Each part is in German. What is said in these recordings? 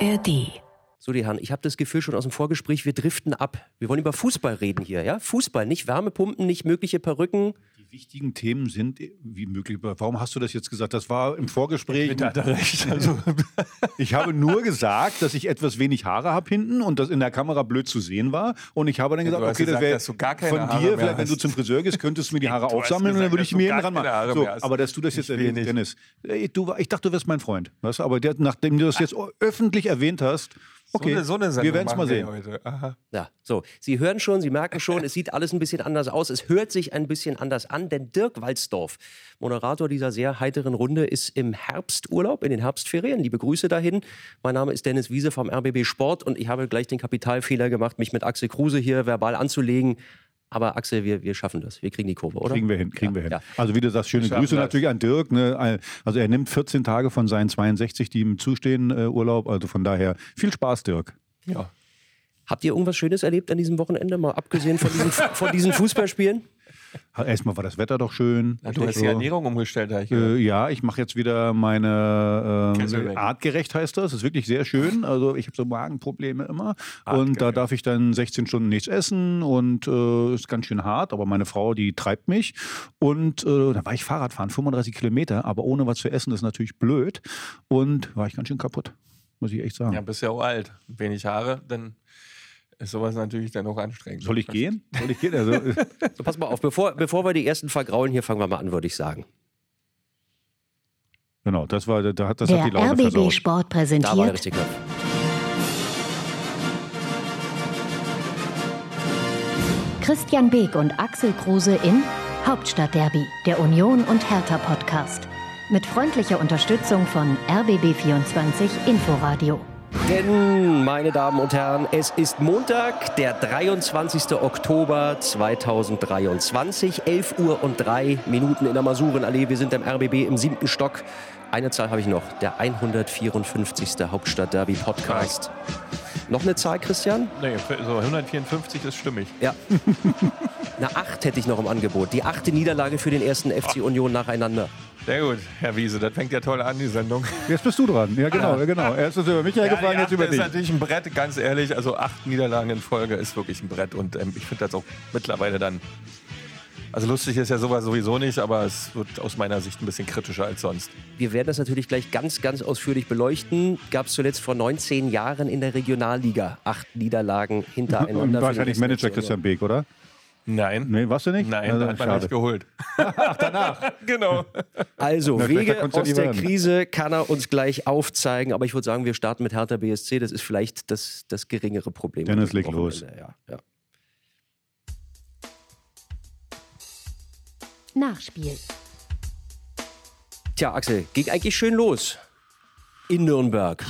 ARD. So, die Herren, ich habe das Gefühl schon aus dem Vorgespräch, wir driften ab. Wir wollen über Fußball reden hier, ja? Fußball, nicht Wärmepumpen, nicht mögliche Perücken. Die wichtigen Themen sind wie möglich. Warum hast du das jetzt gesagt? Das war im Vorgespräch. Mit hat er recht. Also, Ich habe nur gesagt, dass ich etwas wenig Haare habe hinten und das in der Kamera blöd zu sehen war. Und ich habe dann gesagt, okay, das gesagt, wäre gar keine von Haare dir, vielleicht, wenn du zum Friseur gehst, könntest du mir die Haare aufsammeln und dann gesagt, würde ich mir hinten dran machen. So, aber dass du das jetzt erwähnst. Dennis. Ey, du, ich dachte, du wärst mein Freund. Weißt? Aber der, nachdem du das jetzt öffentlich erwähnt hast, okay, so eine, so eine wir Sendung werden es mal wir sehen. Heute. Aha. Ja, so. Sie hören schon, Sie merken schon, es sieht alles ein bisschen anders aus. Es hört sich ein bisschen anders an, denn Dirk Walzdorf, Moderator dieser sehr heiteren Runde, ist im Herbsturlaub, in den Herbstferien. Liebe Grüße dahin. Mein Name ist Dennis Wiese vom RBB Sport und ich habe gleich den Kapitalfehler gemacht, mich mit Axel Kruse hier verbal anzulegen. Aber Axel, wir, wir schaffen das. Wir kriegen die Kurve, oder? Kriegen wir hin, kriegen Ja, wir hin. ja. Also wie du sagst, schöne Grüße das. natürlich an Dirk. Ne? Also er nimmt 14 Tage von seinen 62, die ihm zustehen, äh, Urlaub. Also von daher viel Spaß, Dirk. Ja. Habt ihr irgendwas Schönes erlebt an diesem Wochenende, mal abgesehen von diesen, von diesen Fußballspielen? Erstmal war das Wetter doch schön. Ja, du hast So. die Ernährung umgestellt, ich gehört. Äh, ja, ich mache jetzt wieder meine ähm, artgerecht heißt das. Ist wirklich sehr schön. Also ich habe so Magenprobleme immer und da Artgerecht. darf ich dann 16 Stunden nichts essen und äh, ist ganz schön hart. Aber meine Frau, die treibt mich und äh, da war ich Fahrradfahren 35 Kilometer, aber ohne was zu essen ist natürlich blöd und war ich ganz schön kaputt, muss ich echt sagen. Ja, bist ja auch alt. Wenig Haare, dann ist sowas natürlich dann auch anstrengend. Soll ich gehen? Soll ich gehen? Also, äh, So, pass mal auf, bevor, bevor wir die ersten vergraulen, hier fangen wir mal an, würde ich sagen. genau, das war, da hat das Der hat die Laune RBB versaut. Sport Da war der präsentiert richtige Knopf. Christian Beek und Axel Kruse in Hauptstadtderby, der Union und Hertha Podcast. Mit freundlicher Unterstützung von RBB24 Inforadio. Denn, meine Damen und Herren, es ist Montag, der 23. Oktober 2023, 11 Uhr und 3 Minuten in der Masurenallee. Wir sind im RBB im siebten Stock. Eine Zahl habe ich noch, der 154. Hauptstadt-Derby-Podcast. Noch eine Zahl, Christian? Nee, so 154 ist stimmig. Ja. Eine 8 hätte ich noch im Angebot. Die achte Niederlage für den ersten FC Union nacheinander. Sehr gut, Herr Wiese, das fängt ja toll an, die Sendung. Jetzt bist du dran. Ja, genau, ja, genau. Erst ist über mich hergefallen, die jetzt über ist dich. natürlich ein Brett, ganz ehrlich. Also acht Niederlagen in Folge ist wirklich ein Brett. Und ähm, ich finde das auch mittlerweile dann. Also lustig ist ja sowas sowieso nicht, aber es wird aus meiner Sicht ein bisschen kritischer als sonst. Wir werden das natürlich gleich ganz, ganz ausführlich beleuchten. Gab es zuletzt vor 19 Jahren in der Regionalliga acht Niederlagen hintereinander. Wahrscheinlich Manager Christian Beek, oder? Nein. Nee, warst du nicht? Nein, Also, da hat man schade. nicht geholt. Ach, danach. genau. Also, Na, Wege aus der werden. Krise kann er uns gleich aufzeigen. Aber ich würde sagen, wir starten mit Hertha BSC. Das ist vielleicht das, das geringere Problem. Dennis, an diesem leg los. Ja, ja. Nachspiel. Tja, Axel, ging eigentlich schön los. In Nürnberg.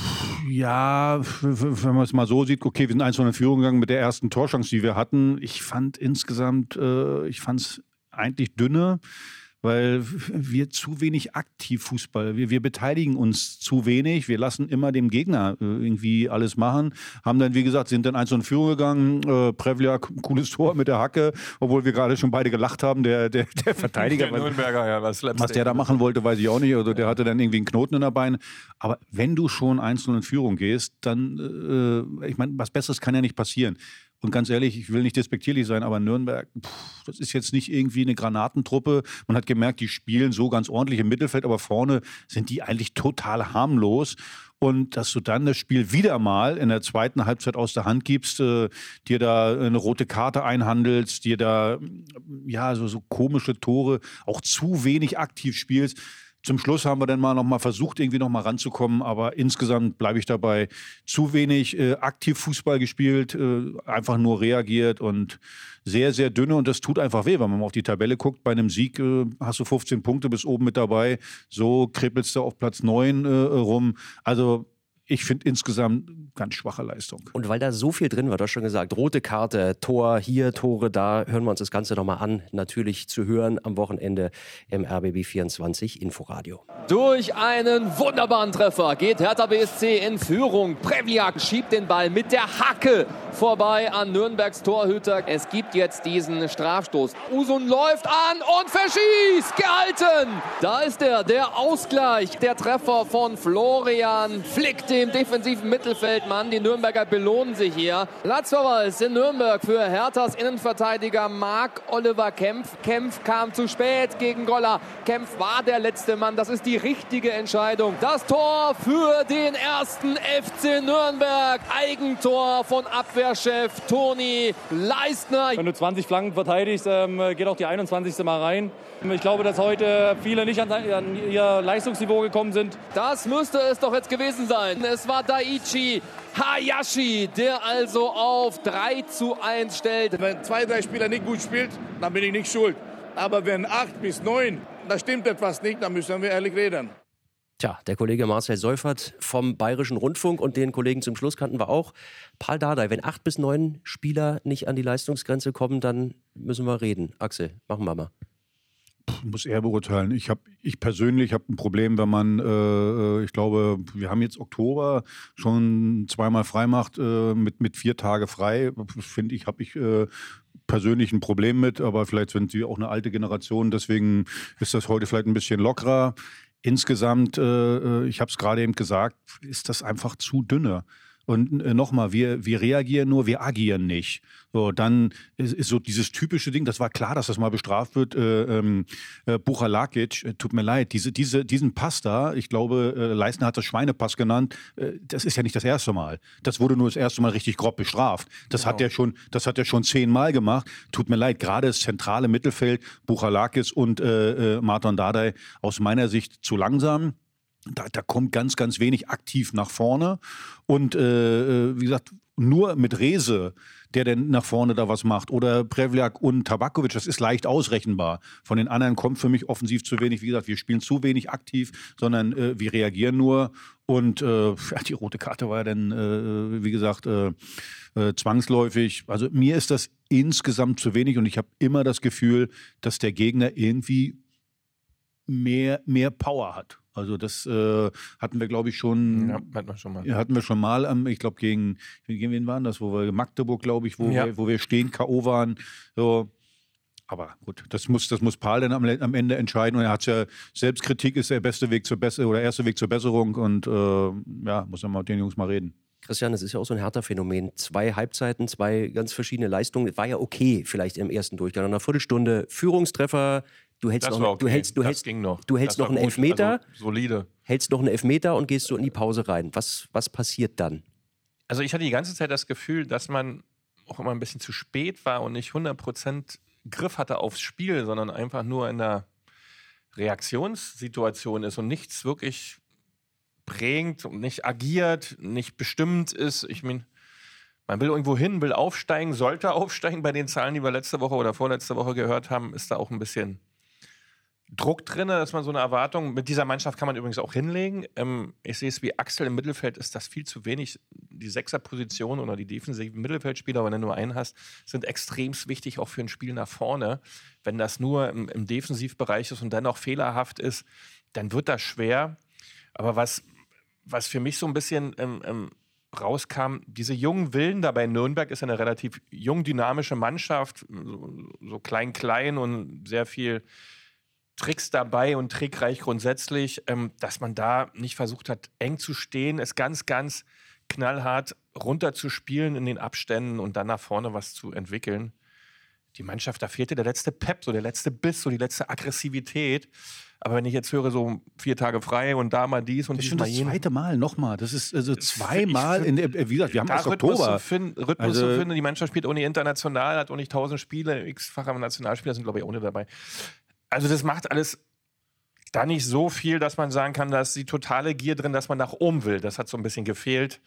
Ja, wenn man es mal so sieht, okay, wir sind 1 in Führung gegangen mit der ersten Torchance, die wir hatten. Ich fand insgesamt, äh, ich fand es eigentlich dünne, weil wir zu wenig aktiv Fußball, wir, wir beteiligen uns zu wenig, wir lassen immer dem Gegner äh, irgendwie alles machen, haben dann, wie gesagt, sind dann 1 in Führung gegangen, äh, Prevliak, cooles Tor mit der Hacke, obwohl wir gerade schon beide gelacht haben, der, der, der Verteidiger. Der Nürnberger, ja, was Was der da machen wollte, weiß ich auch nicht. Also der hatte dann irgendwie einen Knoten in der Beine. Aber wenn du schon einzeln in Führung gehst, dann, äh, ich meine, was Besseres kann ja nicht passieren. Und ganz ehrlich, ich will nicht despektierlich sein, aber Nürnberg, pff, das ist jetzt nicht irgendwie eine Granatentruppe. Man hat gemerkt, die spielen so ganz ordentlich im Mittelfeld, aber vorne sind die eigentlich total harmlos. Und dass du dann das Spiel wieder mal in der zweiten Halbzeit aus der Hand gibst, äh, dir da eine rote Karte einhandelst, dir da ja so, so komische Tore, auch zu wenig aktiv spielst. Zum Schluss haben wir dann mal noch mal versucht, irgendwie noch mal ranzukommen, aber insgesamt bleibe ich dabei. Zu wenig äh, aktiv Fußball gespielt, äh, einfach nur reagiert und sehr, sehr dünne. Und das tut einfach weh, wenn man mal auf die Tabelle guckt. Bei einem Sieg äh, hast du 15 Punkte bis oben mit dabei. So kribbelst du auf Platz 9 äh, rum. Also ich finde insgesamt ganz schwache Leistung. Und weil da so viel drin war, du hast schon gesagt, rote Karte, Tor hier, Tore da, hören wir uns das Ganze nochmal an. Natürlich zu hören am Wochenende im RBB 24 Inforadio. Durch einen wunderbaren Treffer geht Hertha BSC in Führung. Prevliak schiebt den Ball mit der Hacke vorbei an Nürnbergs Torhüter. Es gibt jetzt diesen Strafstoß. Usun läuft an und verschießt. Gehalten. Da ist er, der Ausgleich. Der Treffer von Florian Flick, dem defensiven Mittelfeldmann. Die Nürnberger belohnen sich hier. Platzverweis in Nürnberg für Herthas Innenverteidiger Marc Oliver Kempf. Kempf kam zu spät gegen Goller. Kempf war der letzte Mann. Das ist die richtige Entscheidung. Das Tor für den ersten FC Nürnberg. Eigentor von Abwehrchef Toni Leistner. Wenn du 20 Flanken verteidigst, ähm, geht auch die 21. mal rein. Ich glaube, dass heute viele nicht an ihr Leistungsniveau gekommen sind. Das müsste es doch jetzt gewesen sein. Es war Daichi Hayashi, der also auf 3 zu 1 stellt. Wenn zwei, drei Spieler nicht gut spielt, dann bin ich nicht schuld. Aber wenn acht bis neun, da stimmt etwas nicht, dann müssen wir ehrlich reden. Tja, der Kollege Marcel Seufert vom Bayerischen Rundfunk und den Kollegen zum Schluss kannten wir auch. Paul Dardai, wenn acht bis neun Spieler nicht an die Leistungsgrenze kommen, dann müssen wir reden. Axel, machen wir mal muss er beurteilen. Ich habe, ich persönlich habe ein Problem, wenn man, äh, ich glaube, wir haben jetzt Oktober schon zweimal frei macht äh, mit mit vier Tage frei. Finde ich, habe ich äh, persönlich ein Problem mit, aber vielleicht sind sie auch eine alte Generation, deswegen ist das heute vielleicht ein bisschen lockerer. Insgesamt, äh, äh ich habe es gerade eben gesagt, ist das einfach zu dünne. Und äh, nochmal, wir, wir reagieren nur, wir agieren nicht. So, dann ist, ist, so dieses typische Ding, das war klar, dass das mal bestraft wird. Äh, ähm, äh, Buchalakic, äh, tut mir leid, diese, diese, diesen Pass da, ich glaube, äh, Leisner hat das Schweinepass genannt, äh, das ist ja nicht das erste Mal. Das wurde nur das erste Mal richtig grob bestraft. Das genau. hat er schon, das hat er schon zehnmal gemacht. Tut mir leid, gerade das zentrale Mittelfeld, Buchalakis und äh, äh, Martin Dardai aus meiner Sicht zu langsam. Da, da kommt ganz, ganz wenig aktiv nach vorne. Und äh, äh, wie gesagt, nur mit Rese, der denn nach vorne da was macht, oder Prevliak und Tabakovic, das ist leicht ausrechenbar. Von den anderen kommt für mich offensiv zu wenig. Wie gesagt, wir spielen zu wenig aktiv, sondern äh, wir reagieren nur. Und äh, die rote Karte war ja dann, äh, wie gesagt, äh, äh, zwangsläufig. Also mir ist das insgesamt zu wenig und ich habe immer das Gefühl, dass der Gegner irgendwie mehr, mehr Power hat. Also das äh, hatten wir, glaube ich, schon. Ja, hatten wir schon mal. Hatten wir schon mal. Ähm, ich glaube, gegen, gegen wen waren das? Wo wir Magdeburg, glaube ich, wo, ja. wir, wo wir stehen, K.O. waren. So. Aber gut, das muss, das muss Paul dann am, am Ende entscheiden. Und er hat ja, Selbstkritik ist der beste Weg zur Besserung oder erste Weg zur Besserung. Und äh, ja, muss er mal mit den Jungs mal reden. Christian, es ist ja auch so ein härter Phänomen. Zwei Halbzeiten, zwei ganz verschiedene Leistungen. War ja okay, vielleicht im ersten Durchgang. Nach einer Viertelstunde Führungstreffer, Du hältst das noch, okay. du hältst, du das hältst, ging noch. Du hältst das noch einen Elfmeter. Also solide. Hältst noch einen Elfmeter und gehst so in die Pause rein. Was, was passiert dann? Also ich hatte die ganze Zeit das Gefühl, dass man auch immer ein bisschen zu spät war und nicht 100% Griff hatte aufs Spiel, sondern einfach nur in einer Reaktionssituation ist und nichts wirklich prägt und nicht agiert, nicht bestimmt ist. Ich meine, man will irgendwo hin, will aufsteigen, sollte aufsteigen. Bei den Zahlen, die wir letzte Woche oder vorletzte Woche gehört haben, ist da auch ein bisschen Druck drin, dass man so eine Erwartung, mit dieser Mannschaft kann man übrigens auch hinlegen. Ähm, ich sehe es wie Axel im Mittelfeld, ist das viel zu wenig. Die Sechserposition oder die defensiven Mittelfeldspieler, wenn du nur einen hast, sind extrem wichtig auch für ein Spiel nach vorne. Wenn das nur im, im Defensivbereich ist und dann auch fehlerhaft ist, dann wird das schwer. Aber was, was für mich so ein bisschen ähm, ähm, rauskam, diese jungen Willen da bei Nürnberg ist eine relativ jung dynamische Mannschaft, so, so klein, klein und sehr viel Tricks dabei und trickreich grundsätzlich, ähm, dass man da nicht versucht hat, eng zu stehen, es ganz, ganz knallhart runterzuspielen in den Abständen und dann nach vorne was zu entwickeln. Die Mannschaft, da fehlte der letzte Pep, so der letzte Biss, so die letzte Aggressivität. Aber wenn ich jetzt höre, so vier Tage frei und da mal dies und das ist das zweite Mal nochmal. Das ist also zweimal in der, wie gesagt, wir haben erst Rhythmus Oktober. Zu finden, Rhythmus Also- zu finden. Die Mannschaft spielt ohne international, hat auch nicht tausend Spiele, x-facher Nationalspieler sind, glaube ich, ohne dabei. Also das macht alles da nicht so viel, dass man sagen kann, dass die totale Gier drin, dass man nach oben will. Das hat so ein bisschen gefehlt.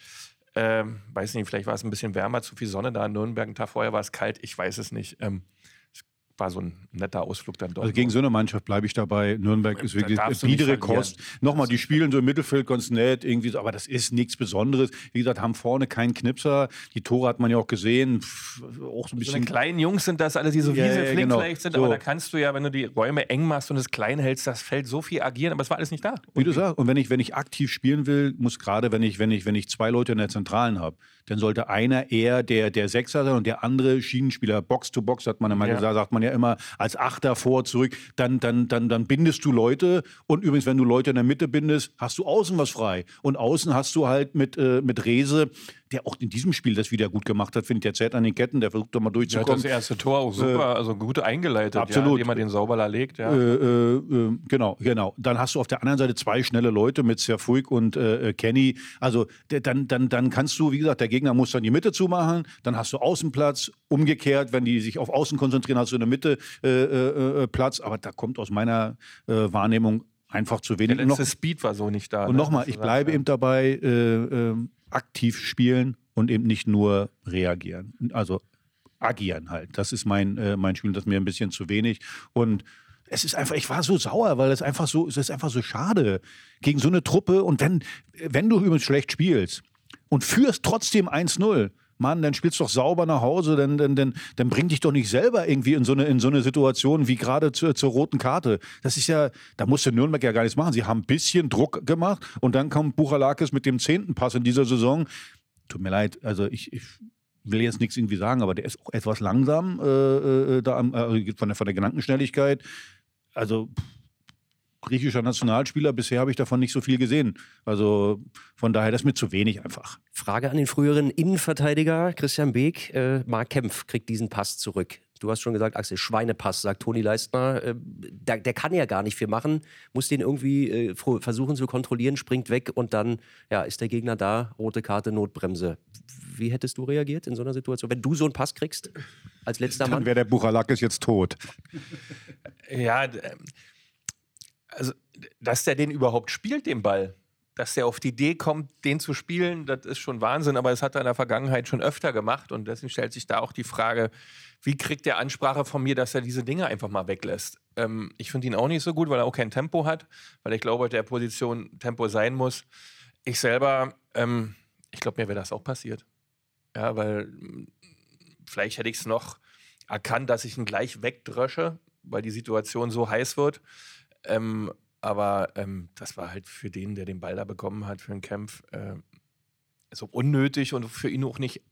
Ähm, weiß nicht, vielleicht war es ein bisschen wärmer, zu viel Sonne da in Nürnberg. Ein Tag vorher war es kalt, ich weiß es nicht. Ähm, war so ein netter Ausflug dann doch. Also gegen so eine Mannschaft bleibe ich dabei. Nürnberg ist wirklich biedere. Kost. Nochmal, die spielen so im Mittelfeld ganz nett, irgendwie so, aber das ist nichts Besonderes. Wie gesagt, haben vorne keinen Knipser. Die Tore hat man ja auch gesehen. Pff, auch so ein so eine bisschen. kleinen Jungs sind das alle, die so Ja, ja, wieselflink genau. vielleicht sind, So. aber da kannst du ja, wenn du die Räume eng machst und es klein hältst, das Feld so viel agieren, aber es war alles nicht da. Wie du sagst, und wenn ich, wenn ich aktiv spielen will, muss gerade, wenn ich, wenn ich, wenn ich zwei Leute in der Zentralen habe, dann sollte einer eher der, der Sechser sein und der andere Schienenspieler, Box to Box, hat man immer Ja. gesagt, sagt man ja immer, als Achter vor, zurück, dann, dann, dann, dann bindest du Leute und übrigens, wenn du Leute in der Mitte bindest, hast du außen was frei. Und außen hast du halt mit, äh, mit Rese, der auch in diesem Spiel das wieder gut gemacht hat, finde ich, der zählt an den Ketten, der versucht da mal Der hat durchzukommen. das erste Tor auch super, also gut eingeleitet, absolut. ja, indem er den sauber legt. Ja. Äh, äh, äh, genau, genau. Dann hast du auf der anderen Seite zwei schnelle Leute mit Serfuig und äh, äh, Kenny. Also der, dann, dann, dann kannst du, wie gesagt, der Gegner muss dann die Mitte zumachen, dann hast du Außenplatz. Umgekehrt, wenn die sich auf Außen konzentrieren, hast du in der Mitte äh, äh, äh, Platz. Aber da kommt aus meiner äh, Wahrnehmung einfach zu wenig. Der Und noch- letzte Speed war so nicht da. und ne? nochmal, Das ich bleibe ja. eben dabei, äh, äh, aktiv spielen und eben nicht nur reagieren. Also agieren halt. Das ist mein, äh, mein Spiel, das ist mir ein bisschen zu wenig. Und es ist einfach, ich war so sauer, weil es einfach so, es ist einfach so schade gegen so eine Truppe. Und wenn, wenn du übrigens schlecht spielst und führst trotzdem 1-0, Mann, dann spielst du doch sauber nach Hause, dann, dann, dann, dann bring dich doch nicht selber irgendwie in so eine, in so eine Situation wie gerade zur, zur roten Karte. Das ist ja, da musste Nürnberg ja gar nichts machen. Sie haben ein bisschen Druck gemacht und dann kommt Buchalakis mit dem zehnten Pass in dieser Saison. Tut mir leid, also ich, ich will jetzt nichts irgendwie sagen, aber der ist auch etwas langsam äh, äh, da am, äh, von, der, von der Gedankenschnelligkeit. Also pff, griechischer Nationalspieler, bisher habe ich davon nicht so viel gesehen. Also von daher, das ist mir zu wenig einfach. Frage an den früheren Innenverteidiger Christian Beek. Äh, Marc Kempf kriegt diesen Pass zurück. Du hast schon gesagt, Axel, Schweinepass, sagt Toni Leistner. Äh, der, der kann ja gar nicht viel machen, muss den irgendwie äh, versuchen zu kontrollieren, springt weg und dann ja, ist der Gegner da, rote Karte, Notbremse. Wie hättest du reagiert in so einer Situation, wenn du so einen Pass kriegst als letzter Dann Mann? wäre der Buchalakis jetzt tot. Ja, ähm, also, dass der den überhaupt spielt, den Ball. Dass der auf die Idee kommt, den zu spielen, das ist schon Wahnsinn, aber das hat er in der Vergangenheit schon öfter gemacht und deswegen stellt sich da auch die Frage, wie kriegt der Ansprache von mir, dass er diese Dinge einfach mal weglässt? Ähm, ich finde ihn auch nicht so gut, weil er auch kein Tempo hat, weil ich glaube, der Position Tempo sein muss. Ich selber, ähm, ich glaube, mir wäre das auch passiert. Ja, weil mm, vielleicht hätte ich es noch erkannt, dass ich ihn gleich wegdrösche, weil die Situation so heiß wird. Ähm, aber ähm, das war halt für den, der den Ball da bekommen hat, für den Kampf, äh, so unnötig und für ihn auch nicht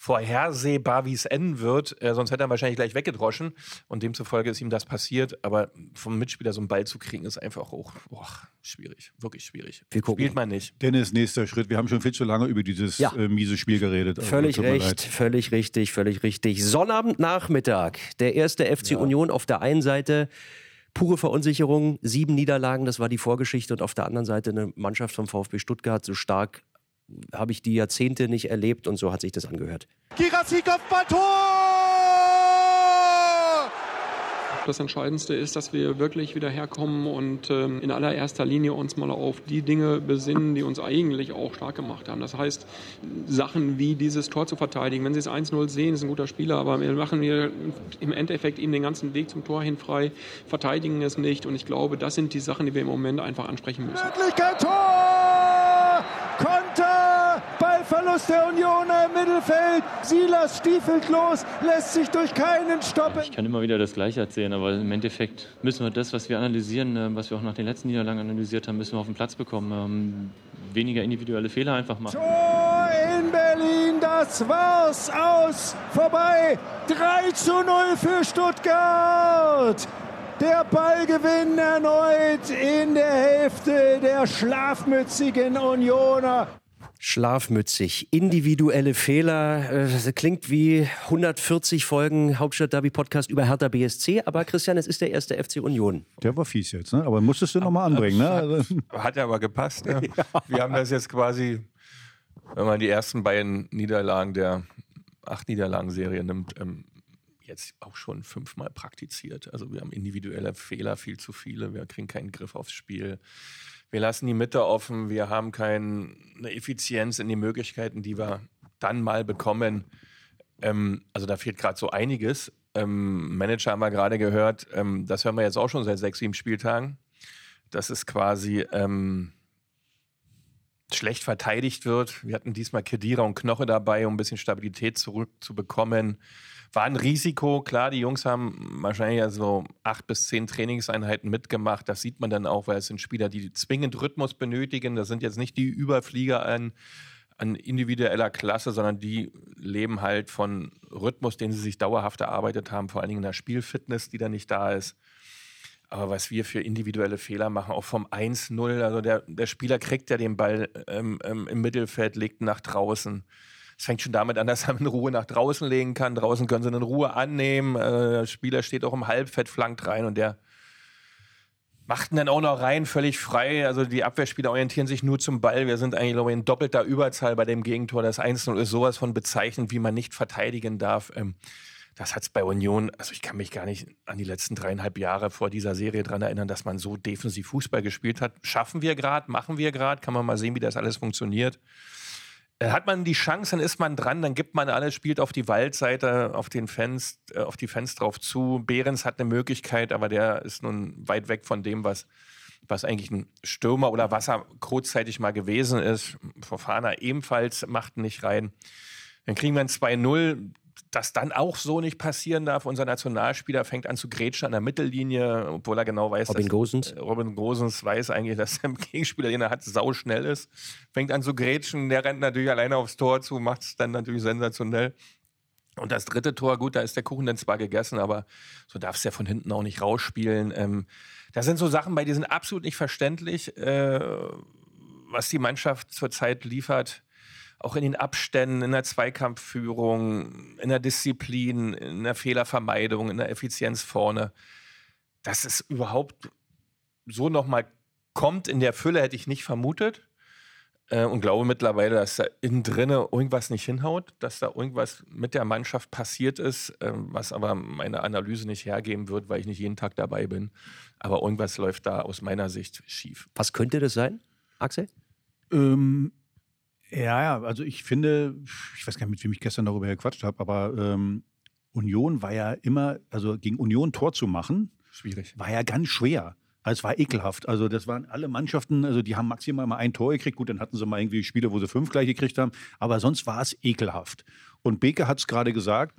vorhersehbar, wie es enden wird. Äh, sonst hätte er wahrscheinlich gleich weggedroschen und demzufolge ist ihm das passiert. Aber vom Mitspieler so einen Ball zu kriegen, ist einfach auch boah, schwierig. Wirklich schwierig. Wir gucken. Spielt man nicht. Dennis, nächster Schritt. Wir haben schon viel zu lange über dieses Ja. äh, miese Spiel geredet. Also, Völlig recht, völlig richtig, völlig richtig. Sonnabendnachmittag, der erste FC Union auf der einen Seite. Pure Verunsicherung, sieben Niederlagen, das war die Vorgeschichte. Und auf der anderen Seite eine Mannschaft vom VfB Stuttgart. So stark habe ich die Jahrzehnte nicht erlebt und so hat sich das angehört. Girassi Kopfballtor! Das Entscheidendste ist, dass wir wirklich wieder herkommen und ähm, in allererster Linie uns mal auf die Dinge besinnen, die uns eigentlich auch stark gemacht haben. Das heißt, Sachen wie dieses Tor zu verteidigen. Wenn Sie es 1-0 sehen, ist ein guter Spieler, aber wir machen hier im Endeffekt ihm den ganzen Weg zum Tor hin frei, verteidigen es nicht. Und ich glaube, das sind die Sachen, die wir im Moment einfach ansprechen müssen. Möglichkeit Tor! Ballverlust der Unioner im Mittelfeld. Silas stiefelt los, lässt sich durch keinen stoppen. Ich kann immer wieder das Gleiche erzählen, aber im Endeffekt müssen wir das, was wir analysieren, äh, was wir auch nach den letzten Niederlagen analysiert haben, müssen wir auf den Platz bekommen. Ähm, Weniger individuelle Fehler einfach machen. Tor in Berlin, das war's aus, vorbei. 3 zu 0 für Stuttgart. Der Ballgewinn erneut in der Hälfte der schlafmützigen Unioner. Schlafmützig, individuelle Fehler. Äh, Das klingt wie 140 Folgen Hauptstadt Derby Podcast über Hertha BSC, aber Christian, es ist der erste FC Union. Der war fies jetzt, ne? aber musstest du nochmal anbringen. Ne? Also, Hat ja aber gepasst. Ja. Wir haben das jetzt quasi, wenn man die ersten beiden Niederlagen der acht Niederlagen-Serie nimmt, ähm, jetzt auch schon fünfmal praktiziert. Also wir haben individuelle Fehler, viel zu viele. Wir kriegen keinen Griff aufs Spiel. Wir lassen die Mitte offen. Wir haben keine Effizienz in den Möglichkeiten, die wir dann mal bekommen. Ähm, also da fehlt gerade so einiges. ähm, Manager haben wir gerade gehört, ähm, das hören wir jetzt auch schon seit sechs, sieben Spieltagen. Das ist quasi ähm, schlecht verteidigt wird. Wir hatten diesmal Kedira und Knoche dabei, um ein bisschen Stabilität zurückzubekommen. War ein Risiko, klar, die Jungs haben wahrscheinlich ja so acht bis zehn Trainingseinheiten mitgemacht. Das sieht man dann auch, weil es sind Spieler, die zwingend Rhythmus benötigen. Das sind jetzt nicht die Überflieger an, an individueller Klasse, sondern die leben halt von Rhythmus, den sie sich dauerhaft erarbeitet haben, vor allen Dingen in der Spielfitness, die da nicht da ist. Aber was wir für individuelle Fehler machen, auch vom 1-0, also der, der Spieler kriegt ja den Ball ähm, ähm, im Mittelfeld, legt nach draußen. Es fängt schon damit an, dass er in Ruhe nach draußen legen kann. Draußen können sie in Ruhe annehmen. Äh, der Spieler steht auch im Halbfett, flankt rein und der macht ihn dann auch noch rein, völlig frei. Also die Abwehrspieler orientieren sich nur zum Ball. Wir sind eigentlich, glaube ich, in doppelter Überzahl bei dem Gegentor. Das 1-0 ist sowas von bezeichnend, wie man nicht verteidigen darf. Ähm, das hat es bei Union, also ich kann mich gar nicht an die letzten dreieinhalb Jahre vor dieser Serie dran erinnern, dass man so defensiv Fußball gespielt hat. Schaffen wir gerade, machen wir gerade, kann man mal sehen, wie das alles funktioniert. Äh, hat man die Chance, dann ist man dran, dann gibt man alles, spielt auf die Waldseite, auf den Fans, äh, auf die Fans drauf zu. Behrens hat eine Möglichkeit, aber der ist nun weit weg von dem, was, was eigentlich ein Stürmer oder was er kurzzeitig mal gewesen ist. Fofana ebenfalls macht nicht rein. Dann kriegen wir ein 2-0 das dann auch so nicht passieren darf. Unser Nationalspieler fängt an zu grätschen an der Mittellinie, obwohl er genau weiß, Robin dass, Gosens. Äh, Robin Gosens weiß eigentlich, dass der Gegenspieler, den er hat, sau schnell ist. Fängt an zu grätschen, der rennt natürlich alleine aufs Tor zu, macht es dann natürlich sensationell. Und das dritte Tor, gut, da ist der Kuchen dann zwar gegessen, aber so darfst du ja von hinten auch nicht rausspielen. Ähm, das sind so Sachen, bei die sind absolut nicht verständlich, äh, was die Mannschaft zurzeit liefert auch in den Abständen, in der Zweikampfführung, in der Disziplin, in der Fehlervermeidung, in der Effizienz vorne. Dass es überhaupt so nochmal kommt in der Fülle, hätte ich nicht vermutet. Äh, und glaube mittlerweile, dass da innen drinne irgendwas nicht hinhaut, dass da irgendwas mit der Mannschaft passiert ist, äh, was aber meine Analyse nicht hergeben wird, weil ich nicht jeden Tag dabei bin. Aber irgendwas läuft da aus meiner Sicht schief. Was könnte das sein, Axel? Ähm, ja, ja, also ich finde, ich weiß gar nicht, mit wem ich gestern darüber gequatscht habe, aber ähm, Union war ja immer, also gegen Union Tor zu machen, schwierig. War ja ganz schwer. Also es war ekelhaft. Also das waren alle Mannschaften, also die haben maximal mal ein Tor gekriegt. Gut, dann hatten sie mal irgendwie Spiele, wo sie fünf gleich gekriegt haben. Aber sonst war es ekelhaft. Und Beke hat es gerade gesagt,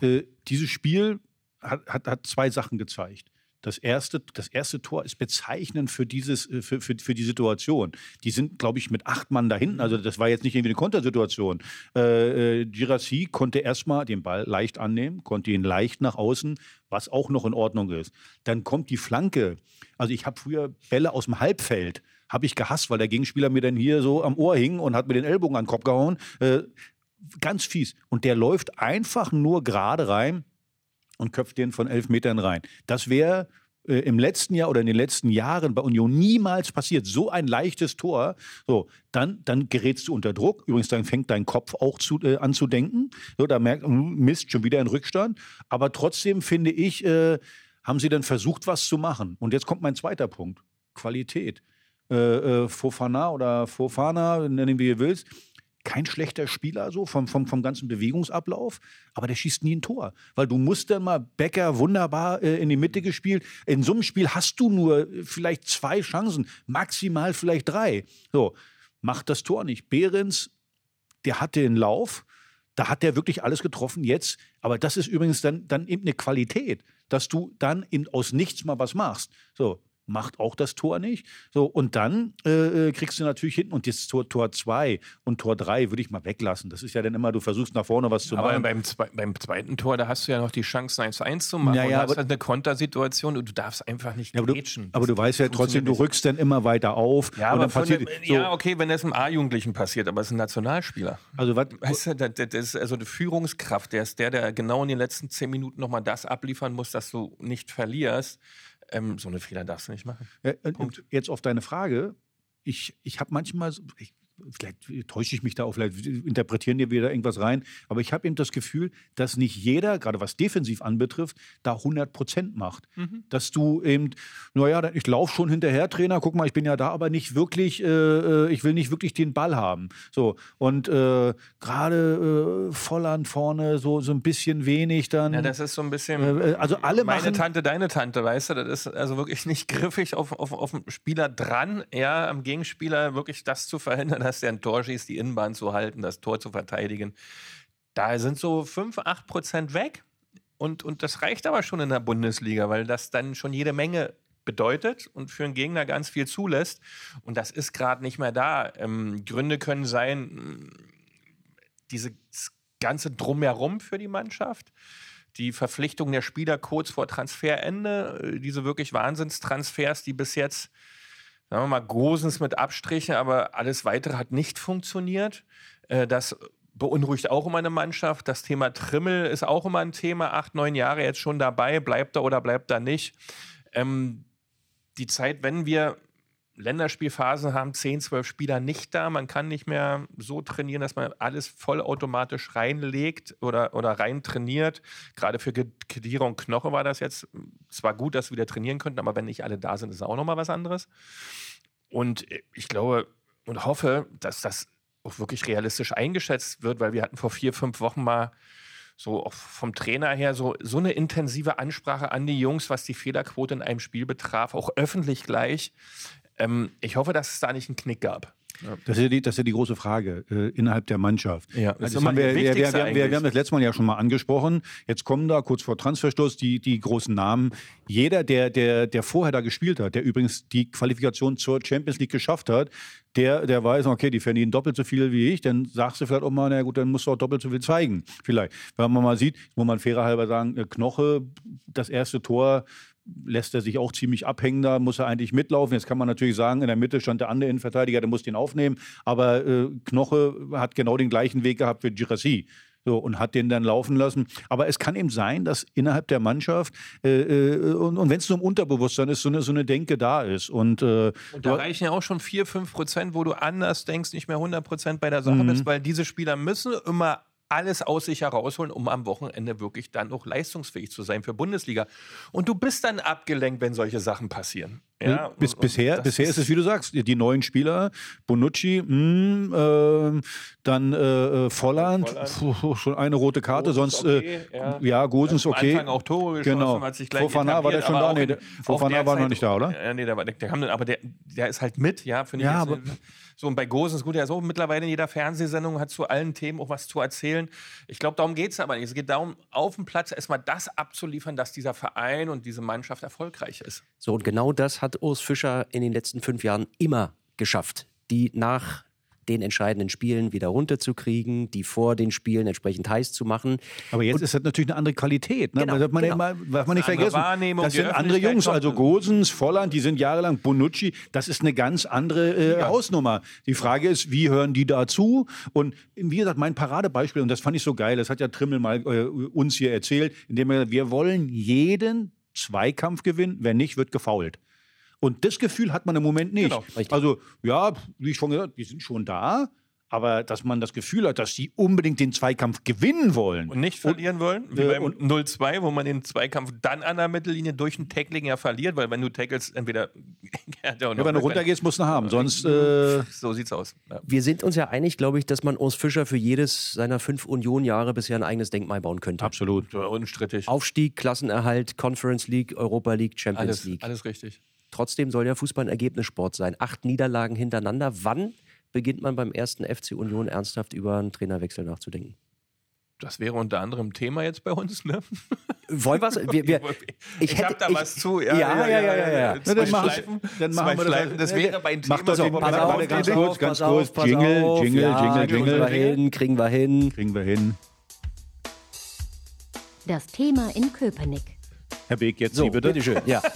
äh, dieses Spiel hat, hat, hat zwei Sachen gezeigt. Das erste, das erste Tor ist bezeichnend für, dieses, äh, für, für, für die Situation. Die sind, glaube ich, mit acht Mann da hinten. Also, das war jetzt nicht irgendwie eine Kontersituation. Äh, äh, Girassi konnte erstmal den Ball leicht annehmen, konnte ihn leicht nach außen, was auch noch in Ordnung ist. Dann kommt die Flanke. Also, ich habe früher Bälle aus dem Halbfeld, habe ich gehasst, weil der Gegenspieler mir dann hier so am Ohr hing und hat mir den Ellbogen an den Kopf gehauen. Äh, ganz fies. Und der läuft einfach nur gerade rein und köpft den von elf Metern rein. Das wäre äh, im letzten Jahr oder in den letzten Jahren bei Union niemals passiert. So ein leichtes Tor. So, dann, dann gerätst du unter Druck. Übrigens, dann fängt dein Kopf auch zu, äh, an zu denken. So, da merkt man, Mist, schon wieder in Rückstand. Aber trotzdem finde ich, äh, haben sie dann versucht, was zu machen. Und jetzt kommt mein zweiter Punkt. Qualität. Äh, äh Fofana oder Fofana, nennen wie ihr willst, kein schlechter Spieler so vom, vom, vom ganzen Bewegungsablauf, aber der schießt nie ein Tor. Weil du musst dann mal Becker wunderbar äh, in die Mitte gespielt. In so einem Spiel hast du nur äh, vielleicht zwei Chancen, maximal vielleicht drei. So, macht das Tor nicht. Behrens, der hatte den Lauf, da hat der wirklich alles getroffen jetzt. Aber das ist übrigens dann, dann eben eine Qualität, dass du dann in, aus nichts mal was machst. So, macht auch das Tor nicht. So, und dann äh, äh kriegst du natürlich hinten und jetzt Tor, Tor 2 und Tor 3 würde ich mal weglassen. Das ist ja dann immer, du versuchst nach vorne was zu aber machen. Beim, beim zweiten Tor, da hast du ja noch die Chance, 1-1 zu machen. Ja, ja, und hast halt eine Kontersituation und du darfst einfach nicht ja, aber, du, aber du weißt ja trotzdem, du rückst dann immer weiter auf. Ja, aber passiert, dem, so. ja okay, wenn das einem A-Jugendlichen passiert, aber es ist ein Nationalspieler. Also was? Weißt du, das, das ist also die Führungskraft, der ist der, der genau in den letzten zehn Minuten nochmal das abliefern muss, dass du nicht verlierst. Ähm, so eine Fehler darfst du nicht machen. Äh, und jetzt auf deine Frage. Ich, ich habe manchmal, ich, vielleicht täusche ich mich da auch, vielleicht interpretieren die wieder irgendwas rein, aber ich habe eben das Gefühl, dass nicht jeder, gerade was defensiv anbetrifft, da 100 Prozent macht. Mhm. Dass du eben, naja, ich laufe schon hinterher, Trainer, guck mal, ich bin ja da, aber nicht wirklich, äh, äh, ich will nicht wirklich den Ball haben. So, und äh, gerade äh, Volland vorne, so, so ein bisschen wenig dann. Ja, das ist so ein bisschen. Äh, also alle meine machen, Tante, deine Tante, weißt du, das ist also wirklich nicht griffig auf, auf, auf den Spieler dran, ja, am Gegenspieler wirklich das zu verhindern, dass der ein Tor schießt, die Innenbahn zu halten, das Tor zu verteidigen. Da sind so 5, 8 Prozent weg. Und, und das reicht aber schon in der Bundesliga, weil das dann schon jede Menge bedeutet und für einen Gegner ganz viel zulässt. Und das ist gerade nicht mehr da. Ähm, Gründe können sein, mh, dieses ganze Drumherum für die Mannschaft, die Verpflichtung der Spieler kurz vor Transferende, äh, diese wirklich Wahnsinnstransfers, die bis jetzt, sagen wir mal, Gosens mit Abstrichen, aber alles weitere hat nicht funktioniert. Äh, Das beunruhigt auch immer eine Mannschaft. Das Thema Trimmel ist auch immer ein Thema. Acht, neun Jahre jetzt schon dabei. Bleibt er oder bleibt er nicht? Ähm, die Zeit, wenn wir Länderspielphasen haben, 10, 12 Spieler nicht da. Man kann nicht mehr so trainieren, dass man alles vollautomatisch reinlegt oder, oder rein trainiert. Gerade für Kedira und Knoche war das jetzt zwar gut, dass wir wieder trainieren könnten, aber wenn nicht alle da sind, ist auch nochmal was anderes. Und ich glaube und hoffe, dass das auch wirklich realistisch eingeschätzt wird, weil wir hatten vor vier, fünf Wochen mal so auch vom Trainer her so, so eine intensive Ansprache an die Jungs, was die Fehlerquote in einem Spiel betraf, auch öffentlich gleich. Ähm, ich hoffe, dass es da nicht einen Knick gab. Das ist ja die, das ist ja die große Frage äh, innerhalb der Mannschaft. Ja, das immer haben wir, wir, wir, wir haben das letzte Mal ja schon mal angesprochen. Jetzt kommen da kurz vor Transferstoß die, die großen Namen. Jeder, der, der, der vorher da gespielt hat, der übrigens die Qualifikation zur Champions League geschafft hat, der, der weiß, okay, die verdienen doppelt so viel wie ich, dann sagst du vielleicht auch mal, na gut, dann musst du auch doppelt so viel zeigen. Vielleicht. Wenn man mal sieht, muss man fairer halber sagen, äh, Knoche, das erste Tor lässt er sich auch ziemlich abhängen, da muss er eigentlich mitlaufen. Jetzt kann man natürlich sagen, in der Mitte stand der andere Innenverteidiger, der muss den aufnehmen, aber äh, Knoche hat genau den gleichen Weg gehabt wie Girassi. So, und hat den dann laufen lassen. Aber es kann eben sein, dass innerhalb der Mannschaft, äh, äh, und, und wenn es nur im Unterbewusstsein ist, so eine, so eine Denke da ist. Und, äh, Und da reichen ja auch schon 4, 5 Prozent, wo du anders denkst, nicht mehr 100 Prozent bei der Sache bist, weil diese Spieler müssen immer alles aus sich herausholen, um am Wochenende wirklich dann auch leistungsfähig zu sein für Bundesliga. Und du bist dann abgelenkt, wenn solche Sachen passieren. Ja, Bis, und- bisher bisher ist es, wie du sagst, die neuen Spieler, Bonucci, mh, ähm, dann äh, äh, Volland, Volland. puh, schon eine rote Karte, Gosens sonst äh, okay, ja. ja, Gosens Am okay. Anfang auch Tore geschossen, Genau. hat sich gleich Fofana war der schon aber da? Nee, der, Fofana war noch nicht da, oder? Ja, nee, der, war, der, der, kam aber der, der ist halt mit, ja, finde ich. Ja, jetzt, aber- äh, so, und bei Gosens, gut, der ist auch mittlerweile in jeder Fernsehsendung, hat zu allen Themen auch was zu erzählen. Ich glaube, darum geht es aber nicht. Es geht darum, auf dem Platz erstmal das abzuliefern, dass dieser Verein und diese Mannschaft erfolgreich ist. So, und genau das hat Urs Fischer in den letzten fünf Jahren immer geschafft. Die nach den entscheidenden Spielen wieder runterzukriegen, die vor den Spielen entsprechend heiß zu machen. Aber jetzt ist das natürlich eine andere Qualität. Ne? Genau, das darf man, genau. ja darf man nicht Eine andere vergessen. Wahrnehmung, das sind andere Jungs, kommt- also Gosens, Volland, die sind jahrelang Bonucci. Das ist eine ganz andere äh, Hausnummer. Die Frage ist, wie hören die dazu? Und wie gesagt, mein Paradebeispiel, und das fand ich so geil, das hat ja Trimmel mal äh, uns hier erzählt, indem er, wir wollen jeden Zweikampf gewinnen, wenn nicht, wird gefault. Und das Gefühl hat man im Moment nicht. Genau, also, ja, wie ich schon gesagt, die sind schon da, aber dass man das Gefühl hat, dass sie unbedingt den Zweikampf gewinnen wollen. Und nicht verlieren wollen, wie äh, beim und- 0-2, wo man den Zweikampf dann an der Mittellinie durch ein Tackling ja verliert, weil wenn du tackelst, entweder. ja, Ja, wenn du runtergehst, musst du haben. Sonst, äh, So sieht's aus. Ja. Wir sind uns ja einig, glaube ich, dass man Urs Fischer für jedes seiner fünf Union-Jahre bisher ein eigenes Denkmal bauen könnte. absolut. Unstrittig. Aufstieg, Klassenerhalt, Conference League, Europa League, Champions Alles, League. alles richtig. Trotzdem soll ja Fußball ein Ergebnissport sein. Acht Niederlagen hintereinander. Wann beginnt man beim ersten FC Union ernsthaft über einen Trainerwechsel nachzudenken? Das wäre unter anderem Thema jetzt bei uns, ne? Wollen wir's? wir wir, Ich, hätte- habe da ich- was zu. Ja, ja, ja, ja, ja. Zwei Na, dann machen- Schleifen. dann zwei machen wir das- Schleifen. Das wäre bei Mach Thema. pass Pass auf, ganz pass kurz, auf, ganz pass kurz. auf, pass Jingle, auf. Jingle, ja, Jingle, Kriegen Jingle. wir hin, kriegen wir hin. Kriegen wir hin. Das Thema in Köpenick. Herr Beek, jetzt So, Sie bitte. bitteschön. Ja.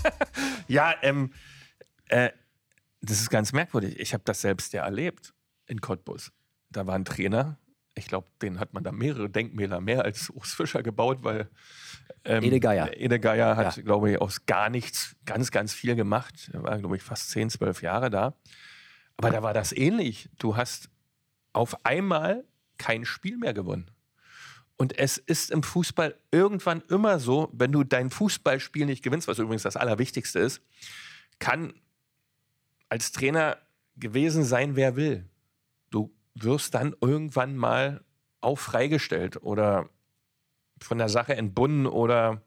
Ja, ähm, äh, das ist ganz merkwürdig. Ich habe das selbst ja erlebt in Cottbus. Da war ein Trainer. Ich glaube, den hat man da mehrere Denkmäler mehr als Urs Fischer gebaut, weil ähm, Ede Geier. Ede Geier hat, Ja. glaube ich, aus gar nichts ganz, ganz viel gemacht. Er war, glaube ich, fast 10, 12 Jahre da. Aber da war das ähnlich. Du hast auf einmal kein Spiel mehr gewonnen. Und es ist im Fußball irgendwann immer so, wenn du dein Fußballspiel nicht gewinnst, was übrigens das Allerwichtigste ist, kann als Trainer gewesen sein, wer will. Du wirst dann irgendwann mal auch freigestellt oder von der Sache entbunden oder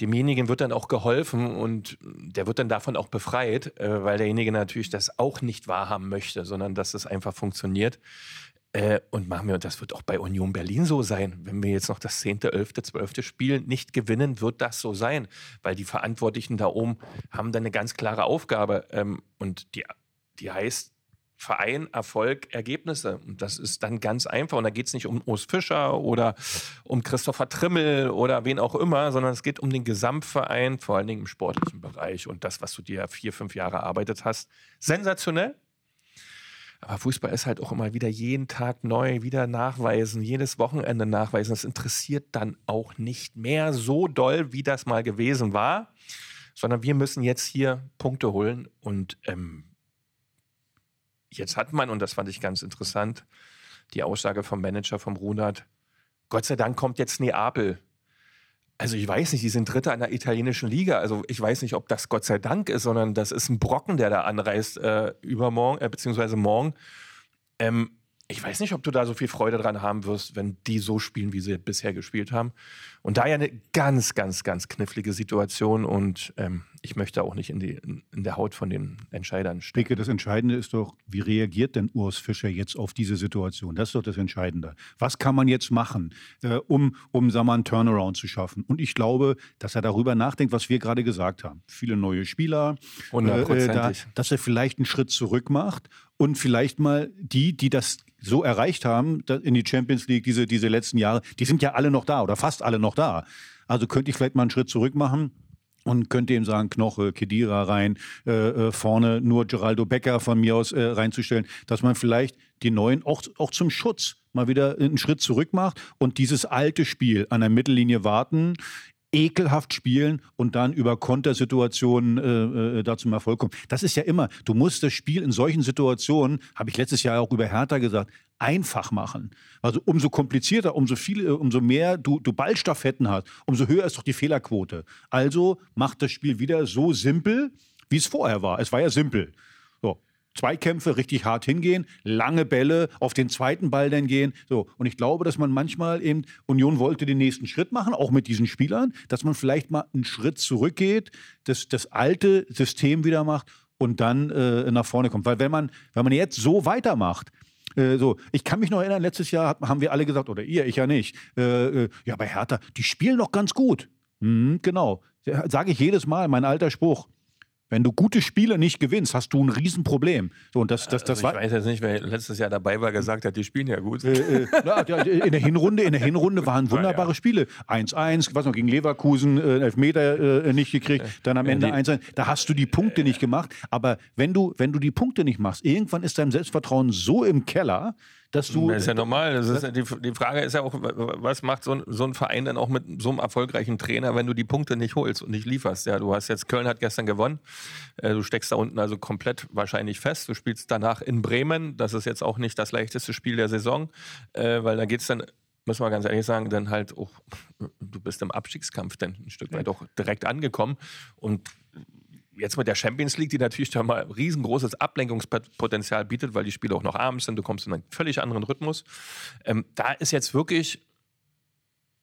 demjenigen wird dann auch geholfen und der wird dann davon auch befreit, äh, weil derjenige natürlich das auch nicht wahrhaben möchte, sondern dass es einfach funktioniert. Äh, und machen wir, und das wird auch bei Union Berlin so sein. Wenn wir jetzt noch das 10., 11., 12. Spiel nicht gewinnen, wird das so sein, weil die Verantwortlichen da oben haben dann eine ganz klare Aufgabe. Ähm, und die, die heißt, Verein, Erfolg, Ergebnisse. Und das ist dann ganz einfach. Und da geht es nicht um Urs Fischer oder um Christopher Trimmel oder wen auch immer, sondern es geht um den Gesamtverein, vor allen Dingen im sportlichen Bereich und das, was du dir vier, fünf Jahre erarbeitet hast. Sensationell. Aber Fußball ist halt auch immer wieder jeden Tag neu, wieder nachweisen, jedes Wochenende nachweisen. Das interessiert dann auch nicht mehr so doll, wie das mal gewesen war, sondern wir müssen jetzt hier Punkte holen und ähm, Jetzt hat man, und das fand ich ganz interessant, die Aussage vom Manager vom Runert, Gott sei Dank kommt jetzt Neapel. Also ich weiß nicht, die sind Dritter in der italienischen Liga. Also ich weiß nicht, ob das Gott sei Dank ist, sondern das ist ein Brocken, der da anreist äh, übermorgen, äh, beziehungsweise morgen. Ähm, ich weiß nicht, ob du da so viel Freude dran haben wirst, wenn die so spielen, wie sie bisher gespielt haben. Und da ja eine ganz, ganz, ganz knifflige Situation und ähm, ich möchte auch nicht in, die, in der Haut von den Entscheidern stehen. Bicke, das Entscheidende ist doch, wie reagiert denn Urs Fischer jetzt auf diese Situation? Das ist doch das Entscheidende. Was kann man jetzt machen, äh, um, um sagen wir, einen Turnaround zu schaffen? Und ich glaube, dass er darüber nachdenkt, was wir gerade gesagt haben. Viele neue Spieler, äh, äh da, dass er vielleicht einen Schritt zurück macht und vielleicht mal die, die das so erreicht haben in die Champions League diese, diese letzten Jahre, die sind ja alle noch da oder fast alle noch da. Also könnte ich vielleicht mal einen Schritt zurück machen und könnte ihm sagen, Knoche, Kedira rein, äh, äh, vorne nur Geraldo Becker von mir aus äh, reinzustellen, dass man vielleicht die Neuen auch, auch zum Schutz mal wieder einen Schritt zurück macht und dieses alte Spiel an der Mittellinie warten, ekelhaft spielen und dann über Kontersituationen äh, äh, da zum Erfolg kommen. Das ist ja immer, du musst das Spiel in solchen Situationen, habe ich letztes Jahr auch über Hertha gesagt, einfach machen. Also umso komplizierter, umso viel, umso mehr du, du Ballstaffetten hast, umso höher ist doch die Fehlerquote. Also macht das Spiel wieder so simpel, wie es vorher war. Es war ja simpel. Zweikämpfe richtig hart hingehen, lange Bälle, auf den zweiten Ball dann gehen. So. Und ich glaube, dass man manchmal eben, Union wollte den nächsten Schritt machen, auch mit diesen Spielern, dass man vielleicht mal einen Schritt zurückgeht, das, das alte System wieder macht und dann äh, nach vorne kommt. Weil wenn man, wenn man jetzt so weitermacht, äh, so, ich kann mich noch erinnern, letztes Jahr haben wir alle gesagt, oder ihr, ich ja nicht, äh, äh ja, bei Hertha, die spielen doch ganz gut. Mhm, genau. Sage ich jedes Mal, mein alter Spruch. Wenn du gute Spiele nicht gewinnst, hast du ein Riesenproblem. So, und das, das, das also ich weiß jetzt nicht, wer letztes Jahr dabei war, gesagt hat, die spielen ja gut. Äh, äh, in der Hinrunde, in der Hinrunde waren wunderbare ja. Spiele. 1-1, was noch gegen Leverkusen, äh, Elfmeter äh, nicht gekriegt, dann am Ende 1-1. Da hast du die Punkte nicht gemacht. Aber wenn du, wenn du die Punkte nicht machst, irgendwann ist dein Selbstvertrauen so im Keller, dass du. Das ist ja normal. Das ist, die, die Frage ist ja auch, was macht so ein, so ein Verein dann auch mit so einem erfolgreichen Trainer, wenn du die Punkte nicht holst und nicht lieferst? Ja, du hast jetzt, Köln hat gestern gewonnen. Äh, du steckst da unten also komplett wahrscheinlich fest. Du spielst danach in Bremen. Das ist jetzt auch nicht das leichteste Spiel der Saison, äh, weil da geht es dann müssen wir ganz ehrlich sagen, dann halt auch, du bist im Abstiegskampf dann ein Stück weit auch direkt angekommen. Und jetzt mit der Champions League, die natürlich da mal riesengroßes Ablenkungspotenzial bietet, weil die Spiele auch noch abends sind, du kommst in einen völlig anderen Rhythmus. Ähm, da ist jetzt wirklich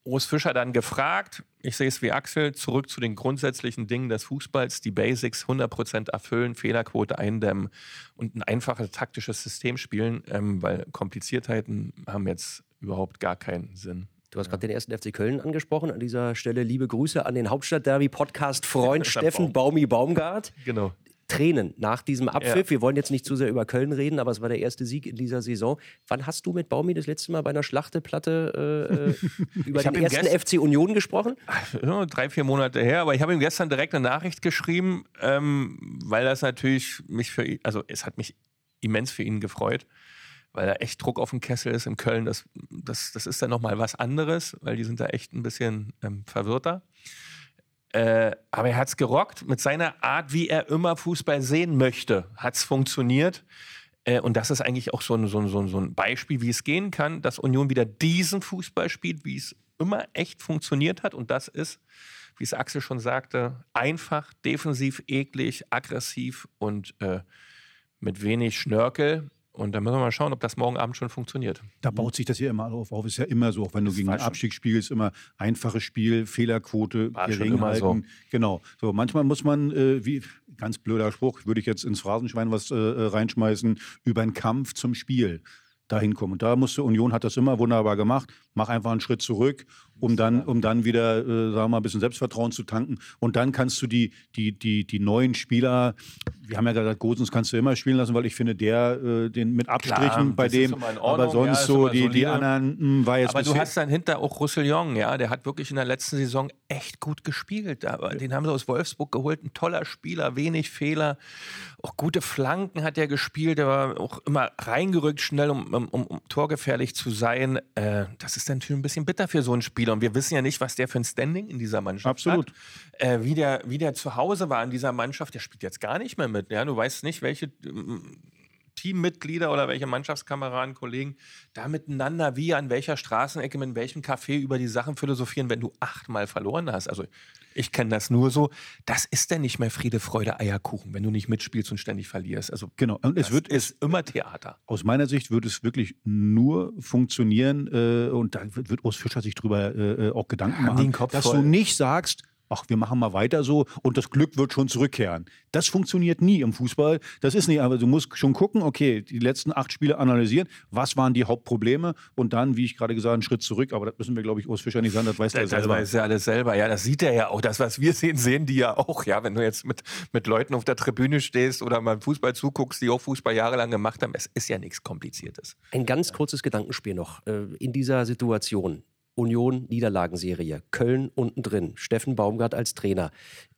Urs Fischer dann gefragt, ich sehe es wie Axel, zurück zu den grundsätzlichen Dingen des Fußballs, die Basics 100% erfüllen, Fehlerquote eindämmen und ein einfaches taktisches System spielen, ähm, weil Kompliziertheiten haben jetzt überhaupt gar keinen Sinn. Du hast gerade den ersten FC Köln angesprochen. An dieser Stelle liebe Grüße an den Hauptstadtderby-Podcast-Freund Steffen Baumi Baumgart. Genau. Tränen nach diesem Abpfiff. Ja. Wir wollen jetzt nicht zu sehr über Köln reden, aber es war der erste Sieg in dieser Saison. Wann hast du mit Baumi das letzte Mal bei einer Schlachteplatte äh, über den ersten FC Union gesprochen? Ja, drei, vier Monate her, aber ich habe ihm gestern direkt eine Nachricht geschrieben, ähm, weil das natürlich mich für ihn, also es hat mich immens für ihn gefreut weil da echt Druck auf dem Kessel ist in Köln. Das, das, das ist dann nochmal was anderes, weil die sind da echt ein bisschen ähm, verwirrter. Äh, aber er hat es gerockt mit seiner Art, wie er immer Fußball sehen möchte. Hat es funktioniert. Äh, und das ist eigentlich auch so ein, so, ein, so, ein, so ein Beispiel, wie es gehen kann, dass Union wieder diesen Fußball spielt, wie es immer echt funktioniert hat. Und das ist, wie es Axel schon sagte, einfach, defensiv, eklig, aggressiv und äh, mit wenig Schnörkel. Und dann müssen wir mal schauen, ob das morgen Abend schon funktioniert. Da baut sich das hier immer auf. auf. Ist ja immer so, auch wenn du Das gegen schon- Abstieg spielst, immer einfaches Spiel, Fehlerquote War gering immer so. halten. Genau. So, manchmal muss man, äh, wie ganz blöder Spruch, würde ich jetzt ins Phrasenschwein was äh, äh, reinschmeißen, über einen Kampf zum Spiel dahin kommen. Und da musste Union hat das immer wunderbar gemacht. Mach einfach einen Schritt zurück, um dann, um dann wieder, äh, sagen wir mal, ein bisschen Selbstvertrauen zu tanken. Und dann kannst du die, die, die, die neuen Spieler, wir haben ja gesagt, Gosens kannst du immer spielen lassen, weil ich finde, der, äh, den mit Abstrichen bei das ist dem, aber ja, sonst ist so die, die anderen, mh, war jetzt Aber du hast dann hinter auch Roussillon, ja, der hat wirklich in der letzten Saison echt gut gespielt. Aber den haben sie aus Wolfsburg geholt, ein toller Spieler, wenig Fehler, auch gute Flanken hat er gespielt, der war auch immer reingerückt schnell, um, um, um torgefährlich zu sein. Äh, das ist dann natürlich ein bisschen bitter für so einen Spieler. Und wir wissen ja nicht, was der für ein Standing in dieser Mannschaft Absolut. hat. Äh, wie, der, wie der zu Hause war in dieser Mannschaft, der spielt jetzt gar nicht mehr mit. Ja? Du weißt nicht, welche ähm, Teammitglieder oder welche Mannschaftskameraden, Kollegen da miteinander wie an welcher Straßenecke, mit welchem Café über die Sachen philosophieren, wenn du achtmal verloren hast. Also ich kenne das nur so. Das ist denn nicht mehr Friede, Freude, Eierkuchen, wenn du nicht mitspielst und ständig verlierst. Also Genau. Und es wird ist immer Theater. aus meiner Sicht wird es wirklich nur funktionieren äh, und da wird, Urs Fischer sich drüber äh, auch Gedanken die machen, dass voll. du nicht sagst, ach, wir machen mal weiter so und das Glück wird schon zurückkehren. Das funktioniert nie im Fußball. Das ist nicht, aber du musst schon gucken, okay, die letzten acht Spiele analysieren, was waren die Hauptprobleme und dann, wie ich gerade gesagt habe, einen Schritt zurück. Aber das müssen wir, glaube ich, Urs Fischer nicht sagen, das weiß er Das, selber. weiß ja alles selber. Ja, das sieht er ja auch. Das, was wir sehen, sehen die ja auch. Ja, wenn du jetzt mit, mit Leuten auf der Tribüne stehst oder mal Fußball zuguckst, die auch Fußball jahrelang gemacht haben, es ist ja nichts Kompliziertes. Ein ganz kurzes Gedankenspiel noch. Äh, In dieser Situation, Union, Niederlagenserie, Köln unten drin, Steffen Baumgart als Trainer.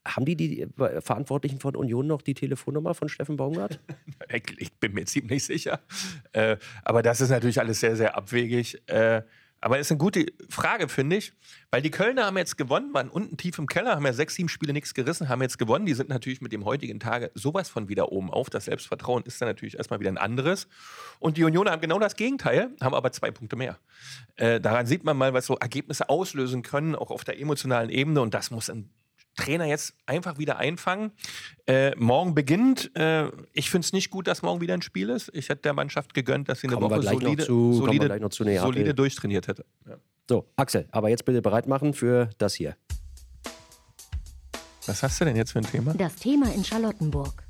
Haben die, die äh, Verantwortlichen von Union noch die Telefonnummer von Steffen Baumgart? Ich, ich bin mir ziemlich sicher. Äh, aber das ist natürlich alles sehr, sehr abwegig. Äh, aber ist eine gute Frage, finde ich. Weil die Kölner haben jetzt gewonnen, waren unten tief im Keller, haben ja sechs, sieben Spiele nichts gerissen, haben jetzt gewonnen. Die sind natürlich mit dem heutigen Tage sowas von wieder oben auf. Das Selbstvertrauen ist dann natürlich erstmal wieder ein anderes. Und die Unioner haben genau das Gegenteil, haben aber zwei Punkte mehr. Äh, daran sieht man mal, was so Ergebnisse auslösen können, auch auf der emotionalen Ebene. Und das muss ein Trainer jetzt einfach wieder einfangen. Äh, morgen beginnt. Äh, ich finde es nicht gut, dass morgen wieder ein Spiel ist. Ich hätte der Mannschaft gegönnt, dass sie eine Kommen Woche solide, zu- solide, zu solide durchtrainiert hätte. Ja. So, Axel, aber jetzt bitte bereit machen für das hier. Was hast du denn jetzt für ein Thema? Das Thema in Charlottenburg.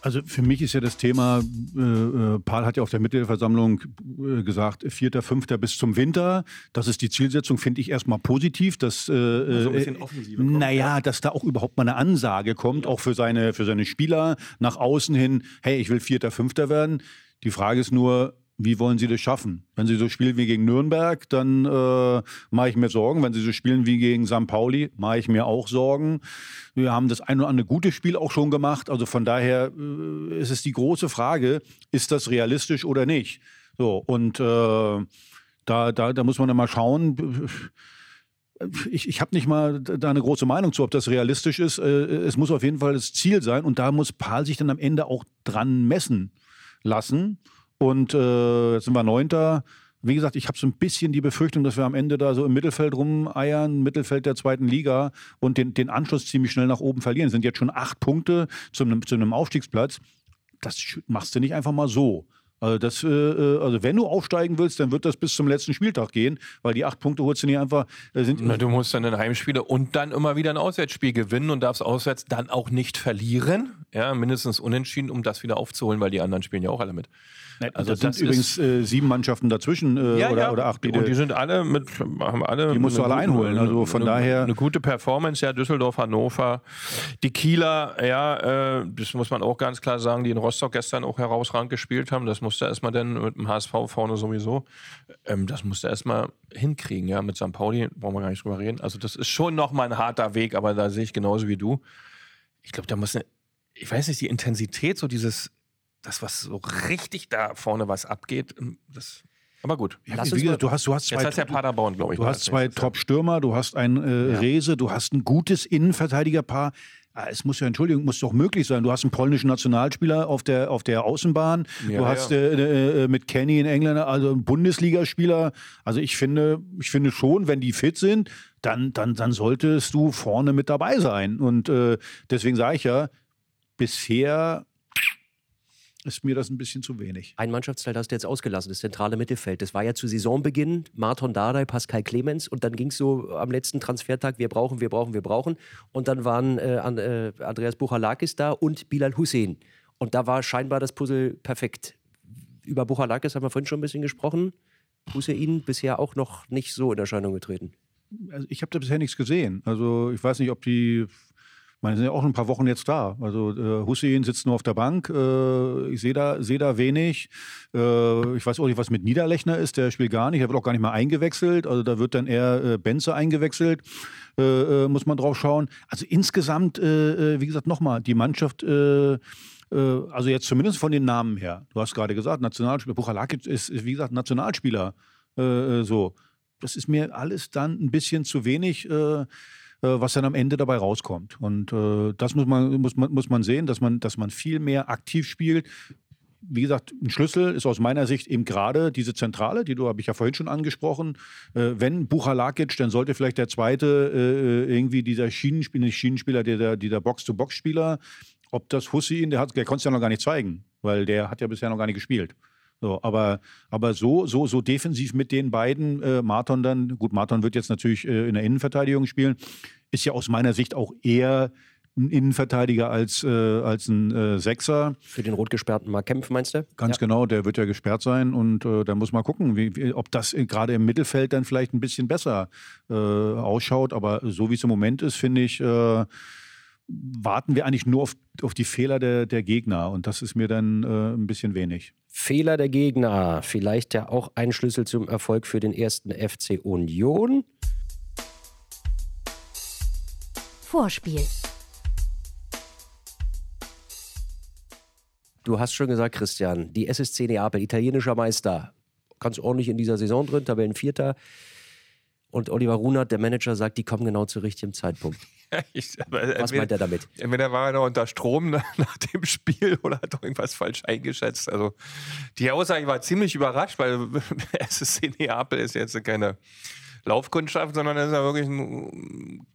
Also für mich ist ja das Thema, äh, äh, Paul hat ja auf der Mitgliederversammlung äh, gesagt, vierter, fünfter bis zum Winter. Das ist die Zielsetzung, finde ich erstmal positiv. Dass, äh, So ein bisschen äh, Offensive kommt, Naja, dass da auch überhaupt mal eine Ansage kommt, auch für seine, für seine Spieler nach außen hin, hey, ich will vierter, fünfter werden. Die Frage ist nur, wie wollen Sie das schaffen? Wenn Sie so spielen wie gegen Nürnberg, dann äh, mache ich mir Sorgen. Wenn Sie so spielen wie gegen St. Pauli, mache ich mir auch Sorgen. Wir haben das ein oder andere gute Spiel auch schon gemacht. Also von daher äh, ist es die große Frage, ist das realistisch oder nicht? So, und äh, da, da, da muss man dann mal schauen. Ich, ich habe nicht mal da eine große Meinung zu, ob das realistisch ist. Äh, Es muss auf jeden Fall das Ziel sein und da muss Paul sich dann am Ende auch dran messen lassen. Und äh, jetzt sind wir Neunter. Wie gesagt, ich habe so ein bisschen die Befürchtung, dass wir am Ende da so im Mittelfeld rumeiern, Mittelfeld der zweiten Liga und den, den Anschluss ziemlich schnell nach oben verlieren. Es sind jetzt schon acht Punkte zu einem, zu einem Aufstiegsplatz. Das machst du nicht einfach mal so. Also, das, äh, äh, also wenn du aufsteigen willst, dann wird das bis zum letzten Spieltag gehen, weil die acht Punkte holst du nicht einfach. Äh, sind, Na, du musst dann ein Heimspiele und dann immer wieder ein Auswärtsspiel gewinnen und darfst auswärts dann auch nicht verlieren. Ja, mindestens unentschieden, um das wieder aufzuholen, weil die anderen spielen ja auch alle mit. also das, das sind übrigens äh, sieben Mannschaften dazwischen äh, Ja, oder, ja. oder acht. und die sind alle mit, haben alle. Die musst du alle einholen. Also von eine, daher- Eine gute Performance, ja, Düsseldorf, Hannover. Die Kieler, ja, äh, das muss man auch ganz klar sagen, die in Rostock gestern auch herausragend gespielt haben. Das musste erstmal dann mit dem HSV vorne sowieso. Ähm, das musste erstmal hinkriegen, ja, mit St. Pauli, brauchen wir gar nicht drüber reden. Also, das ist schon nochmal ein harter Weg, aber da sehe ich genauso wie du. Ich glaube, da muss eine, ich weiß nicht, die Intensität, so dieses, das, was so richtig da vorne was abgeht, ähm, das. Aber gut. Ja, wie gesagt, du hast, du hast Jetzt zwei, hat ja Paderborn, glaube ich. du hast zwei. Top-Stürmer, du hast ein äh, Ja. Rese, du hast ein gutes Innenverteidigerpaar. Ah, Es muss ja, Entschuldigung, muss doch möglich sein. Du hast einen polnischen Nationalspieler auf der, auf der Außenbahn. Ja, du hast ja. äh, äh, mit Kenny in England, also einen Bundesligaspieler. Also ich finde, ich finde schon, wenn die fit sind, dann, dann, dann solltest du vorne mit dabei sein. Und äh, deswegen sage ich ja, bisher ist mir das ein bisschen zu wenig. Ein Mannschaftsteil hast du jetzt ausgelassen, das zentrale Mittelfeld. Das war ja zu Saisonbeginn Marton Dardai, Pascal Clemens und dann ging es so am letzten Transfertag, wir brauchen, wir brauchen, wir brauchen. Und dann waren äh, äh, Andreas Buchalakis da und Bilal Hussein. Und da war scheinbar das Puzzle perfekt. Über Buchalakis haben wir vorhin schon ein bisschen gesprochen. Hussein bisher auch noch nicht so in Erscheinung getreten. Also ich habe da bisher nichts gesehen. Also ich weiß nicht, ob die. Meine, sind ja auch ein paar Wochen jetzt da. Also äh, Hussein sitzt nur auf der Bank. Äh, ich sehe da, seh da wenig. Äh, ich weiß auch nicht, was mit Niederlechner ist. Der spielt gar nicht. Er wird auch gar nicht mehr eingewechselt. Also da wird dann eher äh, Benze eingewechselt. Äh, äh, muss man drauf schauen. Also insgesamt, äh, wie gesagt, nochmal, die Mannschaft. Also jetzt zumindest von den Namen her. Du hast gerade gesagt, Nationalspieler. Buchalakic ist, wie gesagt, Nationalspieler. Äh, so. Das ist mir alles dann ein bisschen zu wenig. Äh, was dann am Ende dabei rauskommt. Und äh, das muss man, muss, man, muss man sehen, dass man, dass man viel mehr aktiv spielt. Wie gesagt, ein Schlüssel ist aus meiner Sicht eben gerade diese Zentrale, die du habe ich ja vorhin schon angesprochen. Äh, wenn Buchalakic, dann sollte vielleicht der zweite äh, irgendwie dieser Schienenspieler, Schienenspieler, dieser, dieser Box-to-Box-Spieler, ob das Hussein, der, der konnte es ja noch gar nicht zeigen, weil der hat ja bisher noch gar nicht gespielt. So, aber, aber so, so, so defensiv mit den beiden, äh, Marton dann, gut, Marton wird jetzt natürlich äh, in der Innenverteidigung spielen, ist ja aus meiner Sicht auch eher ein Innenverteidiger als, äh, als ein äh, Sechser. Für den rot gesperrten Mark Kempf, meinst du? Ganz genau, der wird ja gesperrt sein und äh, da muss man gucken, wie, wie, ob das äh, gerade im Mittelfeld dann vielleicht ein bisschen besser äh, ausschaut. Aber so wie es im Moment ist, finde ich, äh, warten wir eigentlich nur auf, auf die Fehler der, der Gegner und das ist mir dann äh, ein bisschen wenig. Fehler der Gegner. Vielleicht ja auch ein Schlüssel zum Erfolg für den ersten FC Union. Vorspiel. Du hast schon gesagt, Christian, die SSC Neapel, italienischer Meister, ganz ordentlich in dieser Saison drin, Tabellenvierter. Und Oliver Runert, der Manager, sagt, die kommen genau zu richtigem Zeitpunkt. Ich, aber Was meint er damit? Entweder war er noch unter Strom nach nach dem Spiel oder hat doch irgendwas falsch eingeschätzt. Also die Aussage war ziemlich überrascht, weil SSC Neapel ist jetzt keine Laufkundschaft, sondern ist ja wirklich ein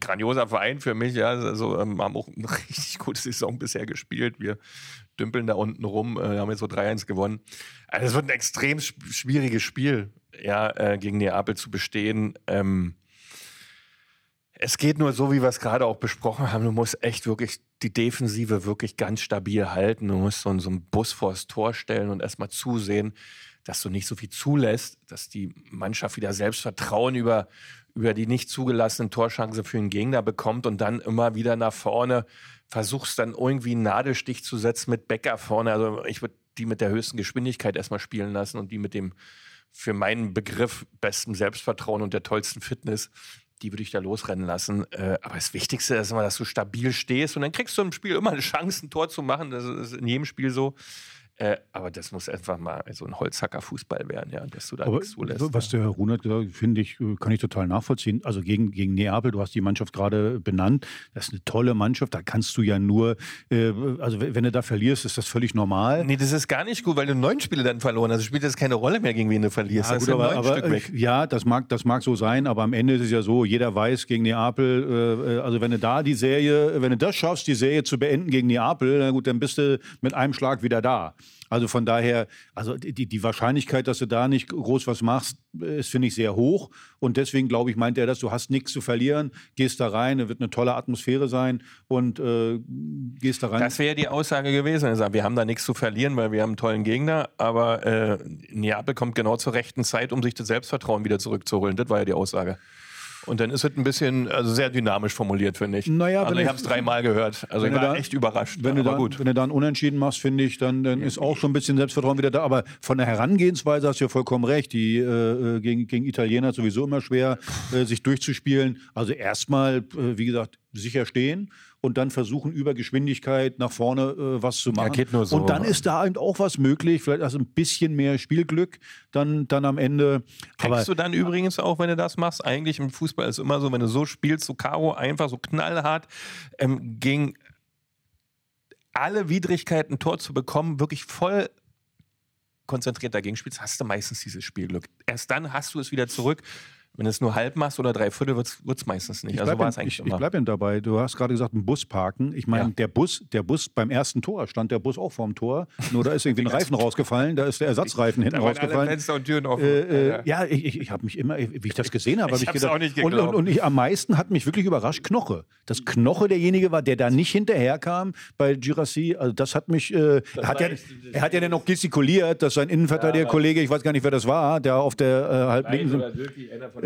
grandioser Verein für mich. Ja, also ähm, haben auch eine richtig gute Saison bisher gespielt. Wir dümpeln da unten rum, äh, haben jetzt so 3-1 gewonnen. Also es wird ein extrem sch- schwieriges Spiel, ja, äh, gegen Neapel zu bestehen. Ähm, es geht nur so, wie wir es gerade auch besprochen haben. Du musst echt wirklich die Defensive wirklich ganz stabil halten. Du musst so, so einen Bus vors Tor stellen und erstmal zusehen, dass du nicht so viel zulässt, dass die Mannschaft wieder Selbstvertrauen über, über die nicht zugelassenen Torchancen für den Gegner bekommt und dann immer wieder nach vorne versuchst dann irgendwie einen Nadelstich zu setzen mit Becker vorne. Also ich würde die mit der höchsten Geschwindigkeit erstmal spielen lassen und die mit dem für meinen Begriff besten Selbstvertrauen und der tollsten Fitness, die würde ich da losrennen lassen. Äh, aber das Wichtigste ist immer, dass du stabil stehst und dann kriegst du im Spiel immer eine Chance, ein Tor zu machen. Das ist in jedem Spiel so. Äh, aber das muss einfach mal so ein Holzhacker-Fußball werden, ja, dass du da Aber nichts zulässt. was der Herr Runert gesagt hat, finde ich, äh, kann ich total nachvollziehen. Also gegen, gegen Neapel, du hast die Mannschaft gerade benannt. Das ist eine tolle Mannschaft. Da kannst du ja nur, äh, also wenn du da verlierst, ist das völlig normal. Nee, das ist gar nicht gut, weil du neun Spiele dann verloren hast. Also spielt das keine Rolle mehr, gegen wen du verlierst. Ja, das gut, aber, aber Stück weg. äh, ja, das mag, das mag so sein, aber am Ende ist es ja so, jeder weiß gegen Neapel, äh, äh, also wenn du da die Serie, wenn du das schaffst, die Serie zu beenden gegen Neapel, na gut, dann bist du mit einem Schlag wieder da. Also von daher, also die, die Wahrscheinlichkeit, dass du da nicht groß was machst, ist, finde ich, sehr hoch. Und deswegen, glaube ich, meint er das, du hast nichts zu verlieren, gehst da rein, es wird eine tolle Atmosphäre sein und äh, gehst da rein. Das wäre die Aussage gewesen. Er sagt, wir haben da nichts zu verlieren, weil wir haben einen tollen Gegner, aber äh, Neapel kommt genau zur rechten Zeit, um sich das Selbstvertrauen wieder zurückzuholen. Das war ja die Aussage. Und dann ist es ein bisschen, also sehr dynamisch formuliert, finde ich. Naja, also ich habe es dreimal gehört. Also ich du war da- echt überrascht. Wenn du, aber da, gut. wenn du da einen Unentschieden machst, finde ich, dann, dann ist auch schon ein bisschen Selbstvertrauen wieder da. Aber von der Herangehensweise hast du ja vollkommen recht. Die äh, äh, gegen, gegen Italiener ist sowieso immer schwer, äh, sich durchzuspielen. Also erstmal, äh, wie gesagt, sicher stehen und dann versuchen, über Geschwindigkeit nach vorne äh, was zu machen. geht nur so. Und dann ist da eben auch was möglich, vielleicht also ein bisschen mehr Spielglück dann, dann am Ende. Aber Kriegst du dann übrigens auch, wenn du das machst, eigentlich im Fußball ist immer so, wenn du so spielst, so Karo, einfach so knallhart, ähm, gegen alle Widrigkeiten ein Tor zu bekommen, wirklich voll konzentriert dagegen spielst, hast du meistens dieses Spielglück. Erst dann hast du es wieder zurück. Wenn du es nur halb machst oder drei Viertel, wird es meistens nicht. Ich also bleibe war es ich, eigentlich ich immer. bleib eben dabei. Du hast gerade gesagt, ein Bus parken. Ich meine, Ja. der Bus, der Bus beim ersten Tor stand der Bus auch vorm Tor. Nur da ist irgendwie ein Reifen rausgefallen. Da ist der Ersatzreifen hinten Da waren alle rausgefallen. Fenster und Türen offen. Äh, Ja, äh, ja, ich, ich, ich habe mich immer, wie ich das gesehen habe, habe Ich ich hab's gedacht. auch nicht und, und, geglaubt. und ich, am meisten hat mich wirklich überrascht Knoche. Dass Knoche derjenige war, der da nicht hinterherkam bei Girassi. Also das hat mich. Äh, er hat ja, er hat ja dann noch gestikuliert, dass sein Innenverteidiger-Kollege, ich weiß gar nicht, wer das war, der auf der äh, halb linken.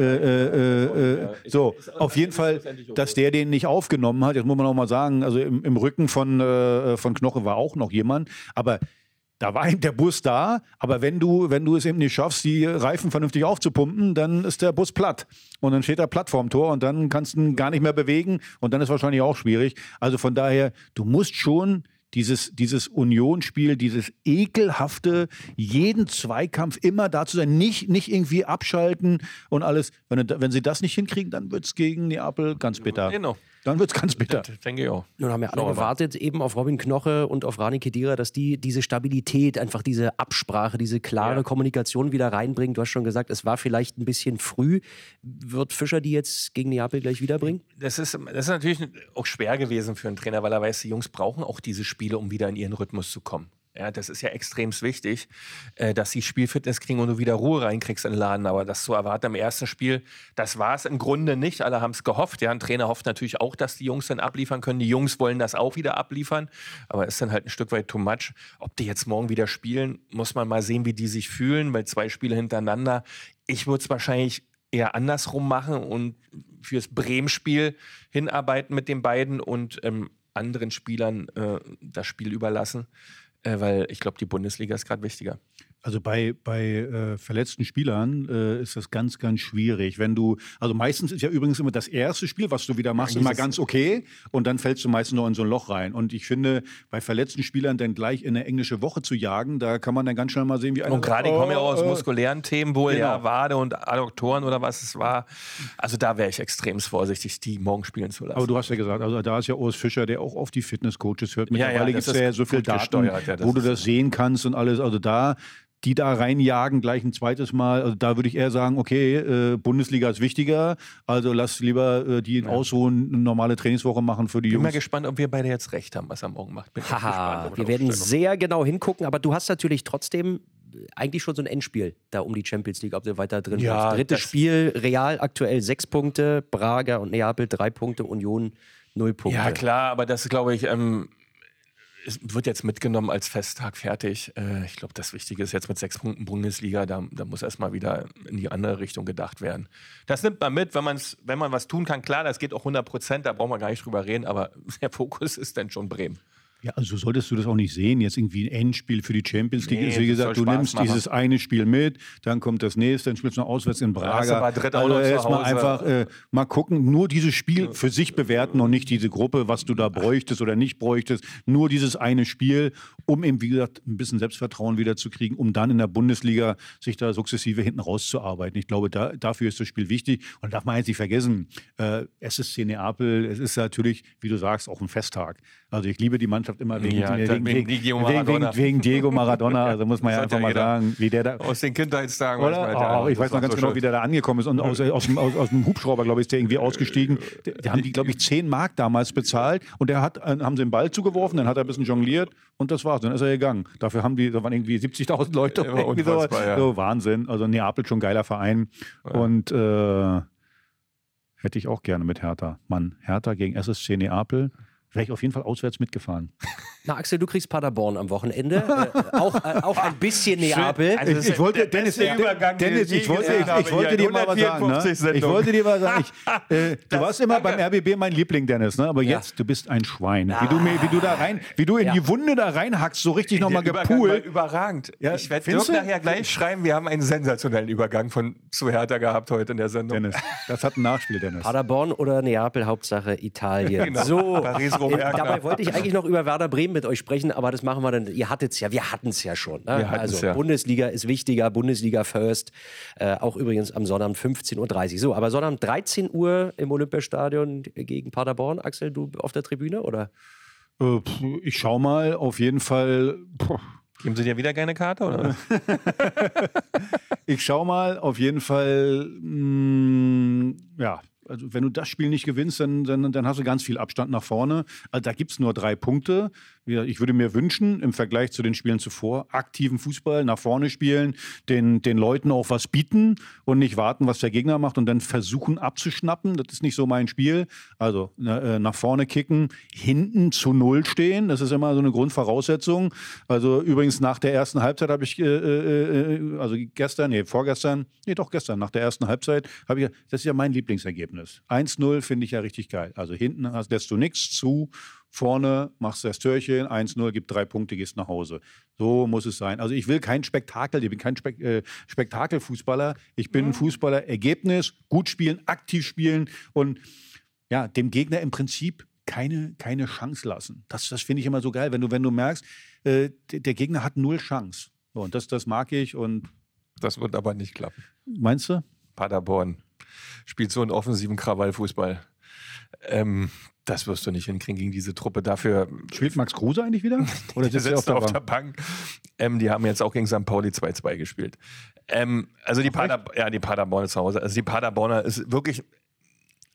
Äh, äh, äh, so, auf jeden Fall, dass der den nicht aufgenommen hat. Jetzt muss man auch mal sagen, also im, im Rücken von, äh, von Knoche war auch noch jemand. Aber da war eben der Bus da, aber wenn du, wenn du es eben nicht schaffst, die Reifen vernünftig aufzupumpen, dann ist der Bus platt. Und dann steht er platt vorm Tor und dann kannst du ihn gar nicht mehr bewegen und dann ist wahrscheinlich auch schwierig. Also von daher, du musst schon dieses, dieses Unionsspiel, dieses ekelhafte, jeden Zweikampf immer da zu sein, nicht, nicht irgendwie abschalten und alles. Wenn, wenn sie das nicht hinkriegen, dann wird es gegen Neapel ganz bitter. Genau. Dann wird es ganz bitter. Das denke ich auch. Nun haben wir alle gewartet, eben auf Robin Knoche und auf Rani Kedira, dass die diese Stabilität, einfach diese Absprache, diese klare Ja. Kommunikation wieder reinbringen. Du hast schon gesagt, es war vielleicht ein bisschen früh. Wird Fischer die jetzt gegen Neapel gleich wiederbringen? Das ist, das ist natürlich auch schwer gewesen für einen Trainer, weil er weiß, die Jungs brauchen auch diese Spiele, um wieder in ihren Rhythmus zu kommen. Ja, das ist ja extrem wichtig, äh, dass sie Spielfitness kriegen und du wieder Ruhe reinkriegst in den Laden. Aber das zu erwarten im ersten Spiel, das war es im Grunde nicht. Alle haben es gehofft. Ja, ein Trainer hofft natürlich auch, dass die Jungs dann abliefern können. Die Jungs wollen das auch wieder abliefern. Aber ist dann halt ein Stück weit too much. Ob die jetzt morgen wieder spielen, muss man mal sehen, wie die sich fühlen, weil zwei Spiele hintereinander. Ich würde es wahrscheinlich eher andersrum machen und fürs Bremen-Spiel hinarbeiten mit den beiden und ähm, anderen Spielern äh, das Spiel überlassen, weil ich glaube, die Bundesliga ist gerade wichtiger. Also bei, bei äh, verletzten Spielern äh, ist das ganz, ganz schwierig. Wenn du, also meistens ist ja übrigens immer das erste Spiel, was du wieder machst, Eigentlich immer ganz okay und dann fällst du meistens noch in so ein Loch rein. Und ich finde, bei verletzten Spielern dann gleich in eine englische Woche zu jagen, da kann man dann ganz schnell mal sehen, wie einer Und gerade die sagt, kommen ja oh, auch aus äh, muskulären Themen wohl, genau. ja, Wade und Adduktoren oder was es war. Also da wäre ich extrem vorsichtig, die morgen spielen zu lassen. Aber du hast ja gesagt, also da ist ja Urs Fischer, der auch auf die Fitnesscoaches hört. Ja, ja, Mittlerweile das gibt es ja so viel Daten, ja, wo du das sehen kannst und alles. Also da, die da reinjagen, gleich ein zweites Mal. Also da würde ich eher sagen, okay, äh, Bundesliga ist wichtiger. Also lass lieber äh, die ausruhen, eine normale Trainingswoche machen für die bin mal Jungs. gespannt, ob wir beide jetzt recht haben, was er morgen macht. Bin gespannt, Haha, ob wir er werden sehr genau hingucken, aber du hast natürlich trotzdem eigentlich schon so ein Endspiel da um die Champions League, ob du weiter drin Ja, bleibst. Drittes Spiel, Real aktuell sechs Punkte, Braga und Neapel drei Punkte, Union null Punkte. Ja, klar, aber das glaube ich, ähm, es wird jetzt mitgenommen als Festtag fertig. Äh, ich glaube, das Wichtige ist jetzt mit sechs Punkten Bundesliga, da, da muss erstmal wieder in die andere Richtung gedacht werden. Das nimmt man mit, wenn, man's, wenn man was tun kann. Klar, das geht auch 100 Prozent, da brauchen wir gar nicht drüber reden, aber der Fokus ist dann schon Bremen. Ja, also solltest du das auch nicht sehen. Jetzt irgendwie ein Endspiel für die Champions League Nee, ist, wie gesagt, du Spaß nimmst machen. dieses eine Spiel mit, dann kommt das nächste, dann spielst du noch auswärts in Braga. Also erstmal einfach äh, mal gucken, nur dieses Spiel für sich bewerten und nicht diese Gruppe, was du da bräuchtest oder nicht bräuchtest. Nur dieses eine Spiel, um eben, wie gesagt, ein bisschen Selbstvertrauen wieder zu kriegen, um dann in der Bundesliga sich da sukzessive hinten rauszuarbeiten. Ich glaube, da, dafür ist das Spiel wichtig. Und darf man jetzt nicht vergessen, äh, SSC Neapel, es ist natürlich, wie du sagst, auch ein Festtag. Also ich liebe die Mannschaft immer wegen, Ja, wegen, wegen Diego wegen, Maradona. wegen, Diego Maradona. Also muss man ja Das einfach ja mal sagen, wie der da. Aus den Kindheitstagen. weiß man Oder? Oh, ich weiß noch ganz so genau, schön. wie der da angekommen ist und aus, aus, dem, aus, aus dem Hubschrauber, glaube ich, ist der irgendwie ausgestiegen. Da haben die, glaube ich, 10 Mark damals bezahlt und der hat, äh, haben sie den Ball zugeworfen, dann hat er ein bisschen jongliert und das war's. Dann ist er gegangen. Dafür haben die, da waren irgendwie 70.000 Leute. Irgendwie so, ja. so Wahnsinn. Also Neapel schon geiler Verein und äh, hätte ich auch gerne mit Hertha. Mann, Hertha gegen SSC Neapel. Wäre ich auf jeden Fall auswärts mitgefahren. Na, Axel, du kriegst Paderborn am Wochenende. äh, auch, äh, auch ein bisschen Neapel. Also ich, ich wollte, Dennis, beste Übergang, Dennis, den ich wollte, ich, ich wollte dir mal was sagen. 154 Ne? Ich wollte dir mal sagen, ich, äh, du warst immer beim RBB mein Liebling, Dennis, ne? aber Ja. jetzt, du bist ein Schwein. Wie, du, mir- wie du da rein, wie du in Ja. die Wunde da reinhackst, so richtig nochmal gepoolt. überragend. Ja, ich werde Dirk du? nachher gleich schreiben, wir haben einen sensationellen Übergang von zu Hertha gehabt heute in der Sendung. Dennis, das hat ein Nachspiel, Dennis. Paderborn oder Neapel, Hauptsache Italien. Genau. So, Paris, Rom, äh, dabei wollte ich eigentlich noch über Werder Bremen mit euch sprechen, aber das machen wir dann. Ihr hattet es ja, wir hatten es ja schon. Ne? Also ja. Bundesliga ist wichtiger, Bundesliga first. Äh, auch übrigens am Sonnabend 15.30 Uhr. So, aber Sonnabend 13 Uhr im Olympiastadion gegen Paderborn. Axel, du auf der Tribüne oder? Äh, ich schau mal, auf jeden Fall. Puh, Geben Sie dir wieder keine Karte? Oder? Ich schau mal, auf jeden Fall, mh, ja, also wenn du das Spiel nicht gewinnst, dann, dann, dann hast du ganz viel Abstand nach vorne. Also da gibt es nur drei Punkte. Ich würde mir wünschen, im Vergleich zu den Spielen zuvor, aktiven Fußball, nach vorne spielen, den, den Leuten auch was bieten und nicht warten, was der Gegner macht und dann versuchen abzuschnappen. Das ist nicht so mein Spiel. Also äh, nach vorne kicken, hinten zu Null stehen, das ist immer so eine Grundvoraussetzung. Also übrigens nach der ersten Halbzeit habe ich, äh, äh, äh, also gestern, nee, vorgestern, nee, doch gestern, nach der ersten Halbzeit habe ich, das ist ja mein Lieblingsergebnis. 1-0 finde ich ja richtig geil. Also hinten hast, lässt du nichts zu, vorne machst du das Türchen, 1-0, gibt drei Punkte, gehst nach Hause. So muss es sein. Also ich will kein Spektakel, ich bin kein Spek äh, Spektakelfußballer. Ich bin ein Fußballer, Ergebnis, gut spielen, aktiv spielen und ja, dem Gegner im Prinzip keine, keine Chance lassen. Das, das finde ich immer so geil, wenn du, wenn du merkst, äh, der, der Gegner hat null Chance. So, und das, das mag ich und Das wird aber nicht klappen. meinst du? Paderborn spielt so einen offensiven Krawallfußball. Ähm, das wirst du nicht hinkriegen gegen diese Truppe. Dafür Spielt Max Kruse eigentlich wieder? Oder der sitzt er auf der auf Bank? der Bank. Ähm, die haben jetzt auch gegen St. Pauli 2-2 gespielt. Ähm, also die, Pader, ja, die Paderborner zu Hause. Also die Paderborner ist wirklich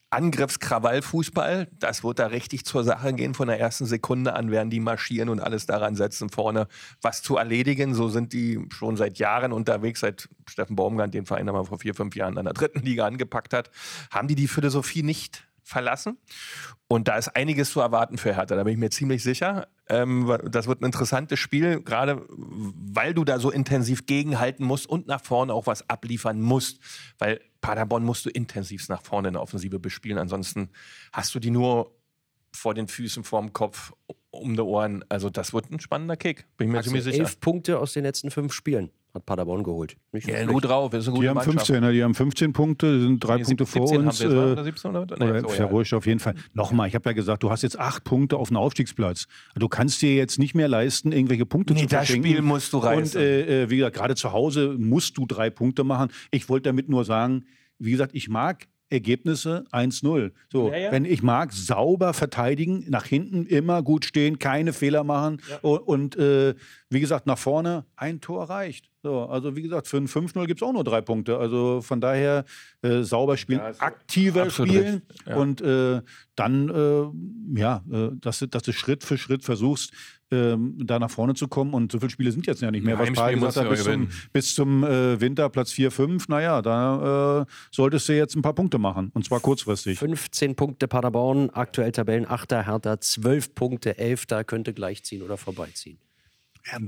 Angriffskrawall-Fußball. Das wird da richtig zur Sache gehen. Von der ersten Sekunde an werden die marschieren und alles daran setzen, vorne was zu erledigen. So sind die schon seit Jahren unterwegs, seit Steffen Baumgart den Verein einmal vor vier, fünf Jahren in der dritten Liga angepackt hat. Haben die die Philosophie nicht verlassen? Und da ist einiges zu erwarten für Hertha, da bin ich mir ziemlich sicher. Ähm, das wird ein interessantes Spiel, gerade weil du da so intensiv gegenhalten musst und nach vorne auch was abliefern musst. Weil Paderborn musst du intensiv nach vorne in der Offensive bespielen. Ansonsten hast du die nur vor den Füßen, vorm Kopf, um die Ohren. Also das wird ein spannender Kick, bin ich mir Axel, ziemlich sicher. elf Punkte aus den letzten fünf Spielen hat Paderborn geholt. Nicht Ja, gut drauf, ist eine gute Die haben Mannschaft. 15, ne? die haben 15 Punkte, sind drei Nee, Punkte vor 17 uns. haben wir jetzt, äh, oder 17 oder was? Nee, Oder so, ja. ja wurscht, auf jeden Fall. Nochmal, ich habe ja gesagt, du hast jetzt acht Punkte auf dem Aufstiegsplatz. Du kannst dir jetzt nicht mehr leisten, irgendwelche Punkte Nee, zu das verschenken. Spiel musst du reißen. Und äh, äh, wie gesagt, gerade zu Hause musst du drei Punkte machen. Ich wollte damit nur sagen, wie gesagt, ich mag Ergebnisse 1-0. So, Ja, ja. wenn ich mag, sauber verteidigen, nach hinten immer gut stehen, keine Fehler machen und, und äh, wie gesagt, nach vorne ein Tor reicht. So, also wie gesagt, für ein 5-0 gibt es auch nur drei Punkte. Also von daher äh, sauber spielen, Ja, aktiver spielen ja. und äh, dann, äh, ja, äh, dass, du- dass du Schritt für Schritt versuchst, ähm, da nach vorne zu kommen. Und so viele Spiele sind jetzt ja nicht mehr. Ein Was Paul gesagt hat, bis zum, gewinnen. bis zum äh, Winter Platz 4, 5, naja, da äh, solltest du jetzt ein paar Punkte machen. Und zwar kurzfristig. 15 Punkte Paderborn, aktuell Tabellenachter, Hertha 12 Punkte, 11. könnte gleichziehen oder vorbeiziehen. Ja,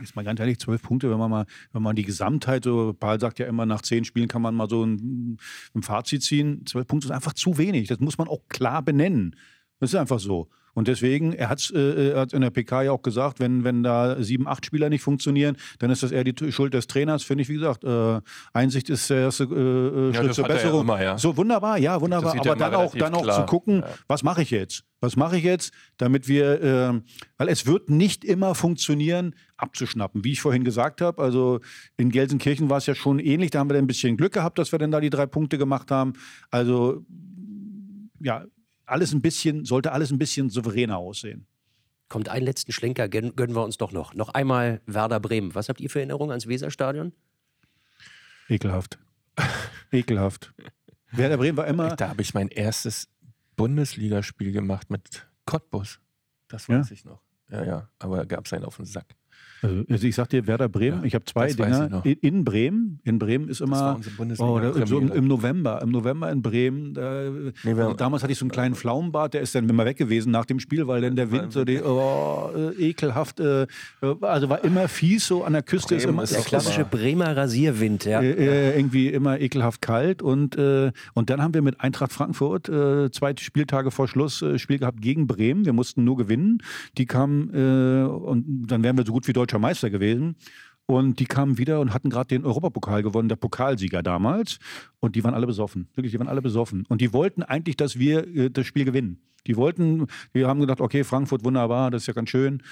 Jetzt mal ganz ehrlich, zwölf Punkte, wenn man mal, wenn man die Gesamtheit, so Paul sagt ja immer, nach zehn Spielen kann man mal so ein, ein Fazit ziehen. Zwölf Punkte ist einfach zu wenig. Das muss man auch klar benennen. Das ist einfach so. Und deswegen, er hat es äh, hat's in der PK ja auch gesagt, wenn, wenn da sieben, acht Spieler nicht funktionieren, dann ist das eher die Schuld des Trainers, finde ich, wie gesagt. Äh, Einsicht ist der erste äh, Ja, Schritt das zur er ja Besserung. immer, ja. So, wunderbar, ja, wunderbar. er Aber dann auch, dann auch klar. zu gucken, Ja. was mache ich jetzt? Was mache ich jetzt, damit wir, äh, weil es wird nicht immer funktionieren, abzuschnappen. Wie ich vorhin gesagt habe, also in Gelsenkirchen war es ja schon ähnlich, da haben wir dann ein bisschen Glück gehabt, dass wir dann da die drei Punkte gemacht haben. Also ja, alles ein bisschen, sollte alles ein bisschen souveräner aussehen. Kommt einen letzten Schlenker, gön- gönnen wir uns doch noch. Noch einmal Werder Bremen. Was habt ihr für Erinnerungen ans Weserstadion? Ekelhaft. Ekelhaft. Werder Bremen war immer. Da habe ich mein erstes Bundesligaspiel gemacht mit Cottbus. Das Ja? weiß ich noch. Ja, ja. Aber gab es einen auf den Sack. Also, also ich sag dir, Werder Bremen, Ja, ich habe zwei Dinger noch. in, Bremen. In Bremen ist immer unsere oh, da, so im, im November, im November in Bremen. Da, Nee, wir- also damals hatte ich so einen kleinen Pflaumenbart, der ist dann immer weg gewesen nach dem Spiel, weil dann der Wind so die, oh, äh, ekelhaft, äh, also war immer fies so an der Küste. ist Bremen immer, ist Der klassische Bremer Rasierwind, ja. äh, äh, irgendwie immer ekelhaft kalt. Und, äh, und dann haben wir mit Eintracht Frankfurt äh, zwei Spieltage vor Schluss äh, Spiel gehabt gegen Bremen. Wir mussten nur gewinnen. Die kamen äh, und dann wären wir so gut wie deutscher Meister gewesen. Und die kamen wieder und hatten gerade den Europapokal gewonnen, der Pokalsieger damals. Und die waren alle besoffen. Wirklich, die waren alle besoffen. Und die wollten eigentlich, dass wir äh, das Spiel gewinnen. Die wollten, wir haben gedacht, okay, Frankfurt wunderbar, das ist ja ganz schön.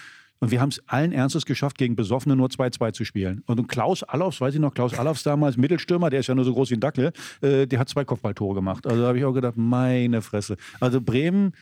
Und wir haben es allen Ernstes geschafft, gegen Besoffene nur 2-2 zu spielen. Und Klaus Allofs, weiß ich noch, Klaus Allofs damals, Mittelstürmer, der ist ja nur so groß wie ein Dackel, äh, der hat zwei Kopfballtore gemacht. Also da habe ich auch gedacht, meine Fresse. Also Bremen,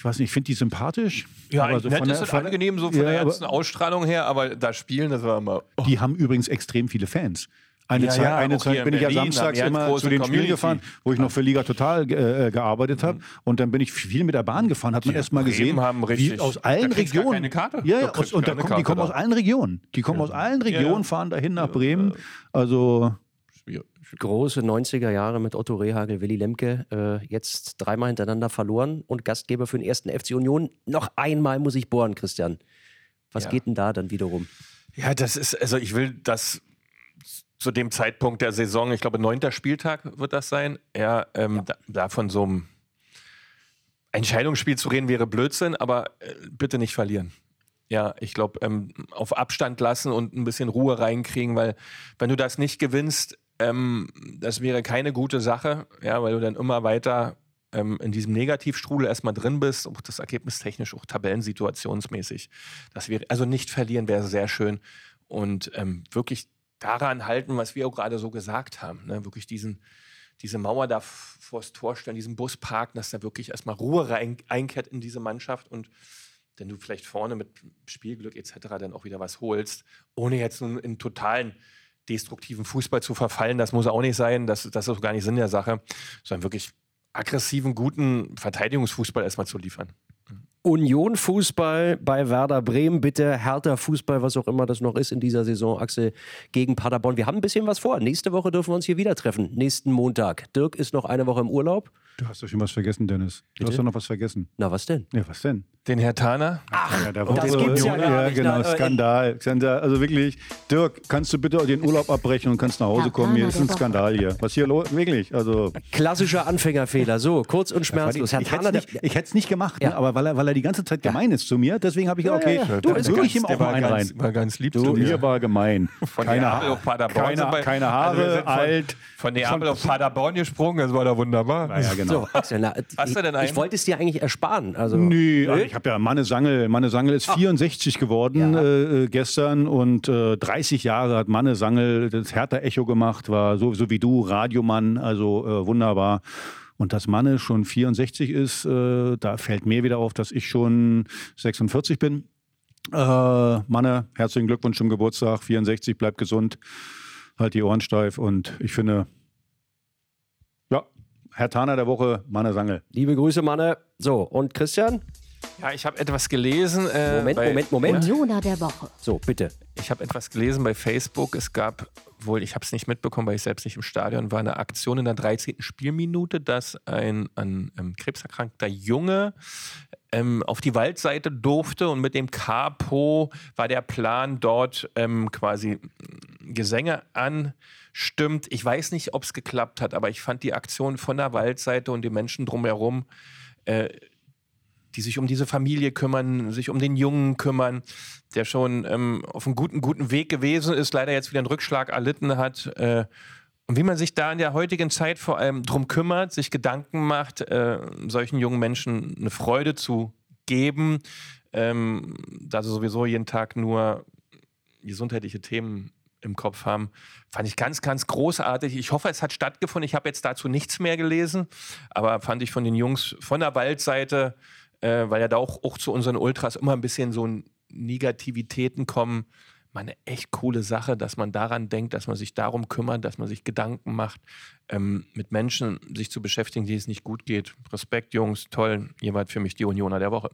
ich weiß nicht, ich finde die sympathisch. Ja, aber so nett von der- ist angenehm so von Ja, der ganzen Ausstrahlung her, aber da spielen, das war immer. Oh. Die haben übrigens extrem viele Fans. Eine Ja, Zeit, ja, eine Zeit in bin ich ja Berlin, samstags immer zu den Spielen Community. gefahren, wo ich noch für Liga Total äh, gearbeitet habe. Und dann bin ich viel mit der Bahn gefahren, hat man erst mal gesehen, haben richtig- aus allen Regionen. keine Karte. Ja, Da aus, und da kommen, die kommen aus allen Regionen. Die kommen aus allen Regionen, fahren dahin nach Bremen. Also Große 90er Jahre mit Otto Rehagel, Willy Lemke, äh, jetzt dreimal hintereinander verloren und Gastgeber für den ersten FC Union. Noch einmal muss ich bohren, Christian. Was Ja. geht denn da dann wiederum? Ja, das ist, also ich will das zu dem Zeitpunkt der Saison, ich glaube, neunter Spieltag wird das sein, ja, ähm, Da, da von so einem Entscheidungsspiel zu reden wäre Blödsinn, aber äh, bitte nicht verlieren. Ja, ich glaube, ähm, auf Abstand lassen und ein bisschen Ruhe reinkriegen, weil wenn du das nicht gewinnst, ähm, das wäre keine gute Sache, ja, weil du dann immer weiter ähm, in diesem Negativstrudel erstmal drin bist, auch das Ergebnis technisch, auch tabellensituationsmäßig. Das wäre, also nicht verlieren wäre sehr schön und ähm, wirklich daran halten, was wir auch gerade so gesagt haben, ne? wirklich diesen, diese Mauer da vors Tor stellen, diesen Bus parken, dass da wirklich erstmal Ruhe rein, einkehrt in diese Mannschaft und wenn du vielleicht vorne mit Spielglück etc. dann auch wieder was holst, ohne jetzt nun in totalen destruktiven Fußball zu verfallen, das muss auch nicht sein, das, das ist auch gar nicht Sinn der Sache, sondern wirklich aggressiven, guten Verteidigungsfußball erstmal zu liefern. Union Fußball bei Werder Bremen, bitte härter Fußball, was auch immer das noch ist in dieser Saison, Axel gegen Paderborn. Wir haben ein bisschen was vor. Nächste Woche dürfen wir uns hier wieder treffen. Nächsten Montag. Dirk ist noch eine Woche im Urlaub. du hast doch schon was vergessen, Dennis. Du Bitte? hast doch noch was vergessen. Na, was denn? Ja, was denn? Den Herr Taner? Ja, da das war- gibt's ja gar nicht, genau, ne? Skandal, Skandal. Also wirklich, Dirk, kannst du bitte den Urlaub abbrechen und kannst nach Hause Ja, kommen? Hier ist ein. Skandal hier. Was hier los? Wirklich, also... Klassischer Anfängerfehler. So, kurz und schmerzlos. Herr ich Taner, hätte es nicht, ich gemacht, Ja. ne? aber weil er, weil er die ganze Zeit gemein ist zu mir, deswegen habe ich okay, ja, ja. du, Du, ist würde ganz- ich ihm auch mal einen rein. war ganz lieb Du, zu dir. mir war gemein. Von keine Neapel auf Paderborn. keine, keine Also Haare, alt. Von Neapel auf Paderborn gesprungen, das war doch wunderbar. Ja, genau. so, Axel, na, Hast du denn ich, einen? ich wollte es dir eigentlich ersparen. Also, Nö, ich habe ja Manne Sangel. Manne Sangel ist 64 geworden Ja. äh, äh, gestern und äh, 30 Jahre hat Manne Sangel das Hertha-Echo gemacht, war so, so wie du, Radiomann, also äh, wunderbar. Und dass Manne schon 64 ist, äh, da fällt mir wieder auf, dass ich schon 46 bin. Äh, Manne, herzlichen Glückwunsch zum Geburtstag, 64, bleib gesund, halt die Ohren steif und ich finde, ja, Herr Taner der Woche, Manne Sangel. liebe Grüße, Manne. So, und Christian? Ja, ich habe etwas gelesen. Äh, Moment, bei, Moment, Moment. Unioner der Woche. So, bitte. Ich habe etwas gelesen bei Facebook. Es gab wohl, ich habe es nicht mitbekommen, weil ich selbst nicht im Stadion war, eine Aktion in der 13. Spielminute, dass ein an ähm, Krebs erkrankter Junge ähm, auf die Waldseite durfte und mit dem Capo war der Plan, dort ähm, quasi Gesänge anstimmt. Ich weiß nicht, ob es geklappt hat, aber ich fand die Aktion von der Waldseite und die Menschen drumherum äh, die sich um diese Familie kümmern, sich um den Jungen kümmern, der schon ähm, auf einem guten, guten Weg gewesen ist, leider jetzt wieder einen Rückschlag erlitten hat. Äh, und wie man sich da in der heutigen Zeit vor allem drum kümmert, sich Gedanken macht, äh, solchen jungen Menschen eine Freude zu geben, ähm, da sie sowieso jeden Tag nur gesundheitliche Themen im Kopf haben, fand ich ganz, ganz großartig. Ich hoffe, es hat stattgefunden. Ich habe jetzt dazu nichts mehr gelesen, aber fand ich von den Jungs von der Waldseite, äh, weil ja da auch, auch zu unseren Ultras immer ein bisschen so Negativitäten kommen, mal eine echt coole Sache, dass man daran denkt, dass man sich darum kümmert, dass man sich Gedanken macht, ähm, mit Menschen sich zu beschäftigen, die es nicht gut geht. Respekt, Jungs, toll. Ihr wart für mich die Unioner der Woche.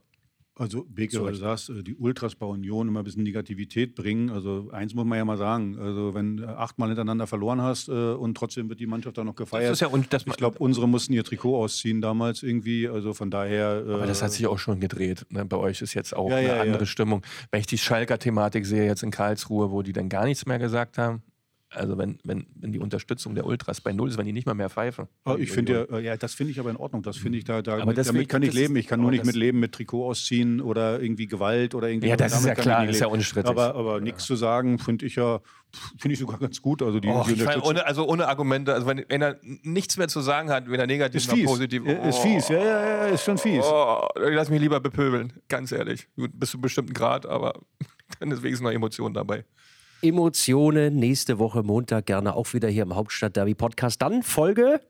Also, Beke, weil du sagst, äh, die Ultras bei Union immer ein bisschen Negativität bringen. Also, eins muss man ja mal sagen. Also, wenn du achtmal hintereinander verloren hast äh, und trotzdem wird die Mannschaft da noch gefeiert. Das ist ja, und das, ich glaube, unsere mussten ihr Trikot ausziehen damals irgendwie. Also, von daher. Äh, aber das hat sich auch schon gedreht. Ne? Bei euch ist jetzt auch Ja, eine ja, andere ja. Stimmung. Wenn ich die Schalker-Thematik sehe jetzt in Karlsruhe, wo die dann gar nichts mehr gesagt haben. Also wenn, wenn, wenn die Unterstützung der Ultras bei Null ist, wenn die nicht mal mehr pfeifen. Oh, ich finde ja, äh, ja, das finde ich aber in Ordnung. Das finde ich da, da Aber das damit kann ich das leben. Ich kann nur nicht das- mit leben mit Trikot ausziehen oder irgendwie Gewalt oder irgendwie. Ja, das ist ja klar, nicht ist ja unstrittig. Aber, aber nichts zu sagen, finde ich ja, finde ich sogar ganz gut. Also die, Och, die Unterstützung- ohne, also ohne Argumente, also wenn, wenn er nichts mehr zu sagen hat, weder negativ ist fies. positiv. Ja, Ist fies, ja, ja, ja, ist schon fies. Oh, lass mich lieber bepöbeln, ganz ehrlich. Bis zu einem bestimmten Grad, aber dann ist wenigstens noch Emotion dabei. Emotionen nächste Woche Montag gerne auch wieder hier im Hauptstadt Derby Podcast. Dann Folge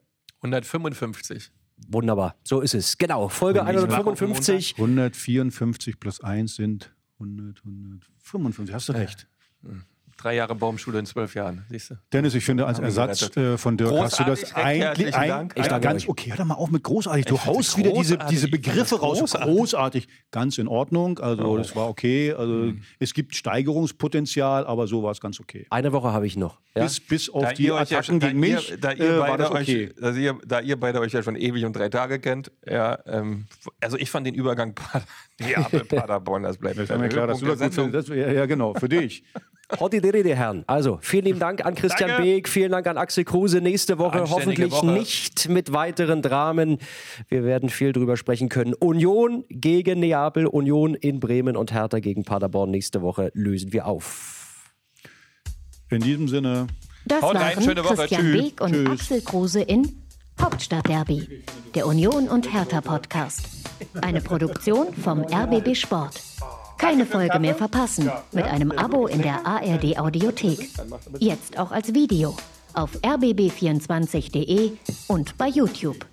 155. Wunderbar, so ist es. Genau, Folge Und nächste Woche 155. 154 plus 1 sind 100, 155. Hast du recht. Drei Jahre Baumschule in zwölf Jahren, siehst du? Dennis, ich finde, als Ersatz gerettet. äh, von Dirk hast du das Großartig, eigentlich ein, ein, danke ganz euch. okay. Hör doch mal auf mit großartig. Du Ich haust wieder diese, großartig. diese Begriffe raus. großartig. Großartig, ganz in Ordnung. Also das war okay. Also es gibt Steigerungspotenzial, aber so war es ganz okay. Eine Woche habe ich noch. Ja? Bis, bis auf Da die ja Attacken schon- da gegen ihr- mich da ihr äh, war beide das okay. euch, da ihr, da ihr beide euch ja schon ewig und drei Tage kennt, ja, ähm, also ich fand den Übergang Pader- Neapel, Paderborn, das bleibt mir klar, dass du das. Das, ja, ja, genau, für dich. Horti die Rede, Herren. Also, vielen lieben Dank an Christian Danke. Beek, vielen Dank an Axel Kruse. Nächste Woche hoffentlich Woche. nicht mit weiteren Dramen. Wir werden viel drüber sprechen können. Union gegen Neapel, Union in Bremen und Hertha gegen Paderborn. Nächste Woche lösen wir auf. In diesem Sinne, Das Haut rein, waren schöne Woche. Christian Tschüss. Beek und Tschüss. Axel Kruse in Hauptstadtderby, der Union und Hertha Podcast. Eine Produktion vom RBB Sport. Keine Folge mehr verpassen mit einem Abo in der ARD Audiothek. Jetzt auch als Video auf rbb24.de und bei YouTube.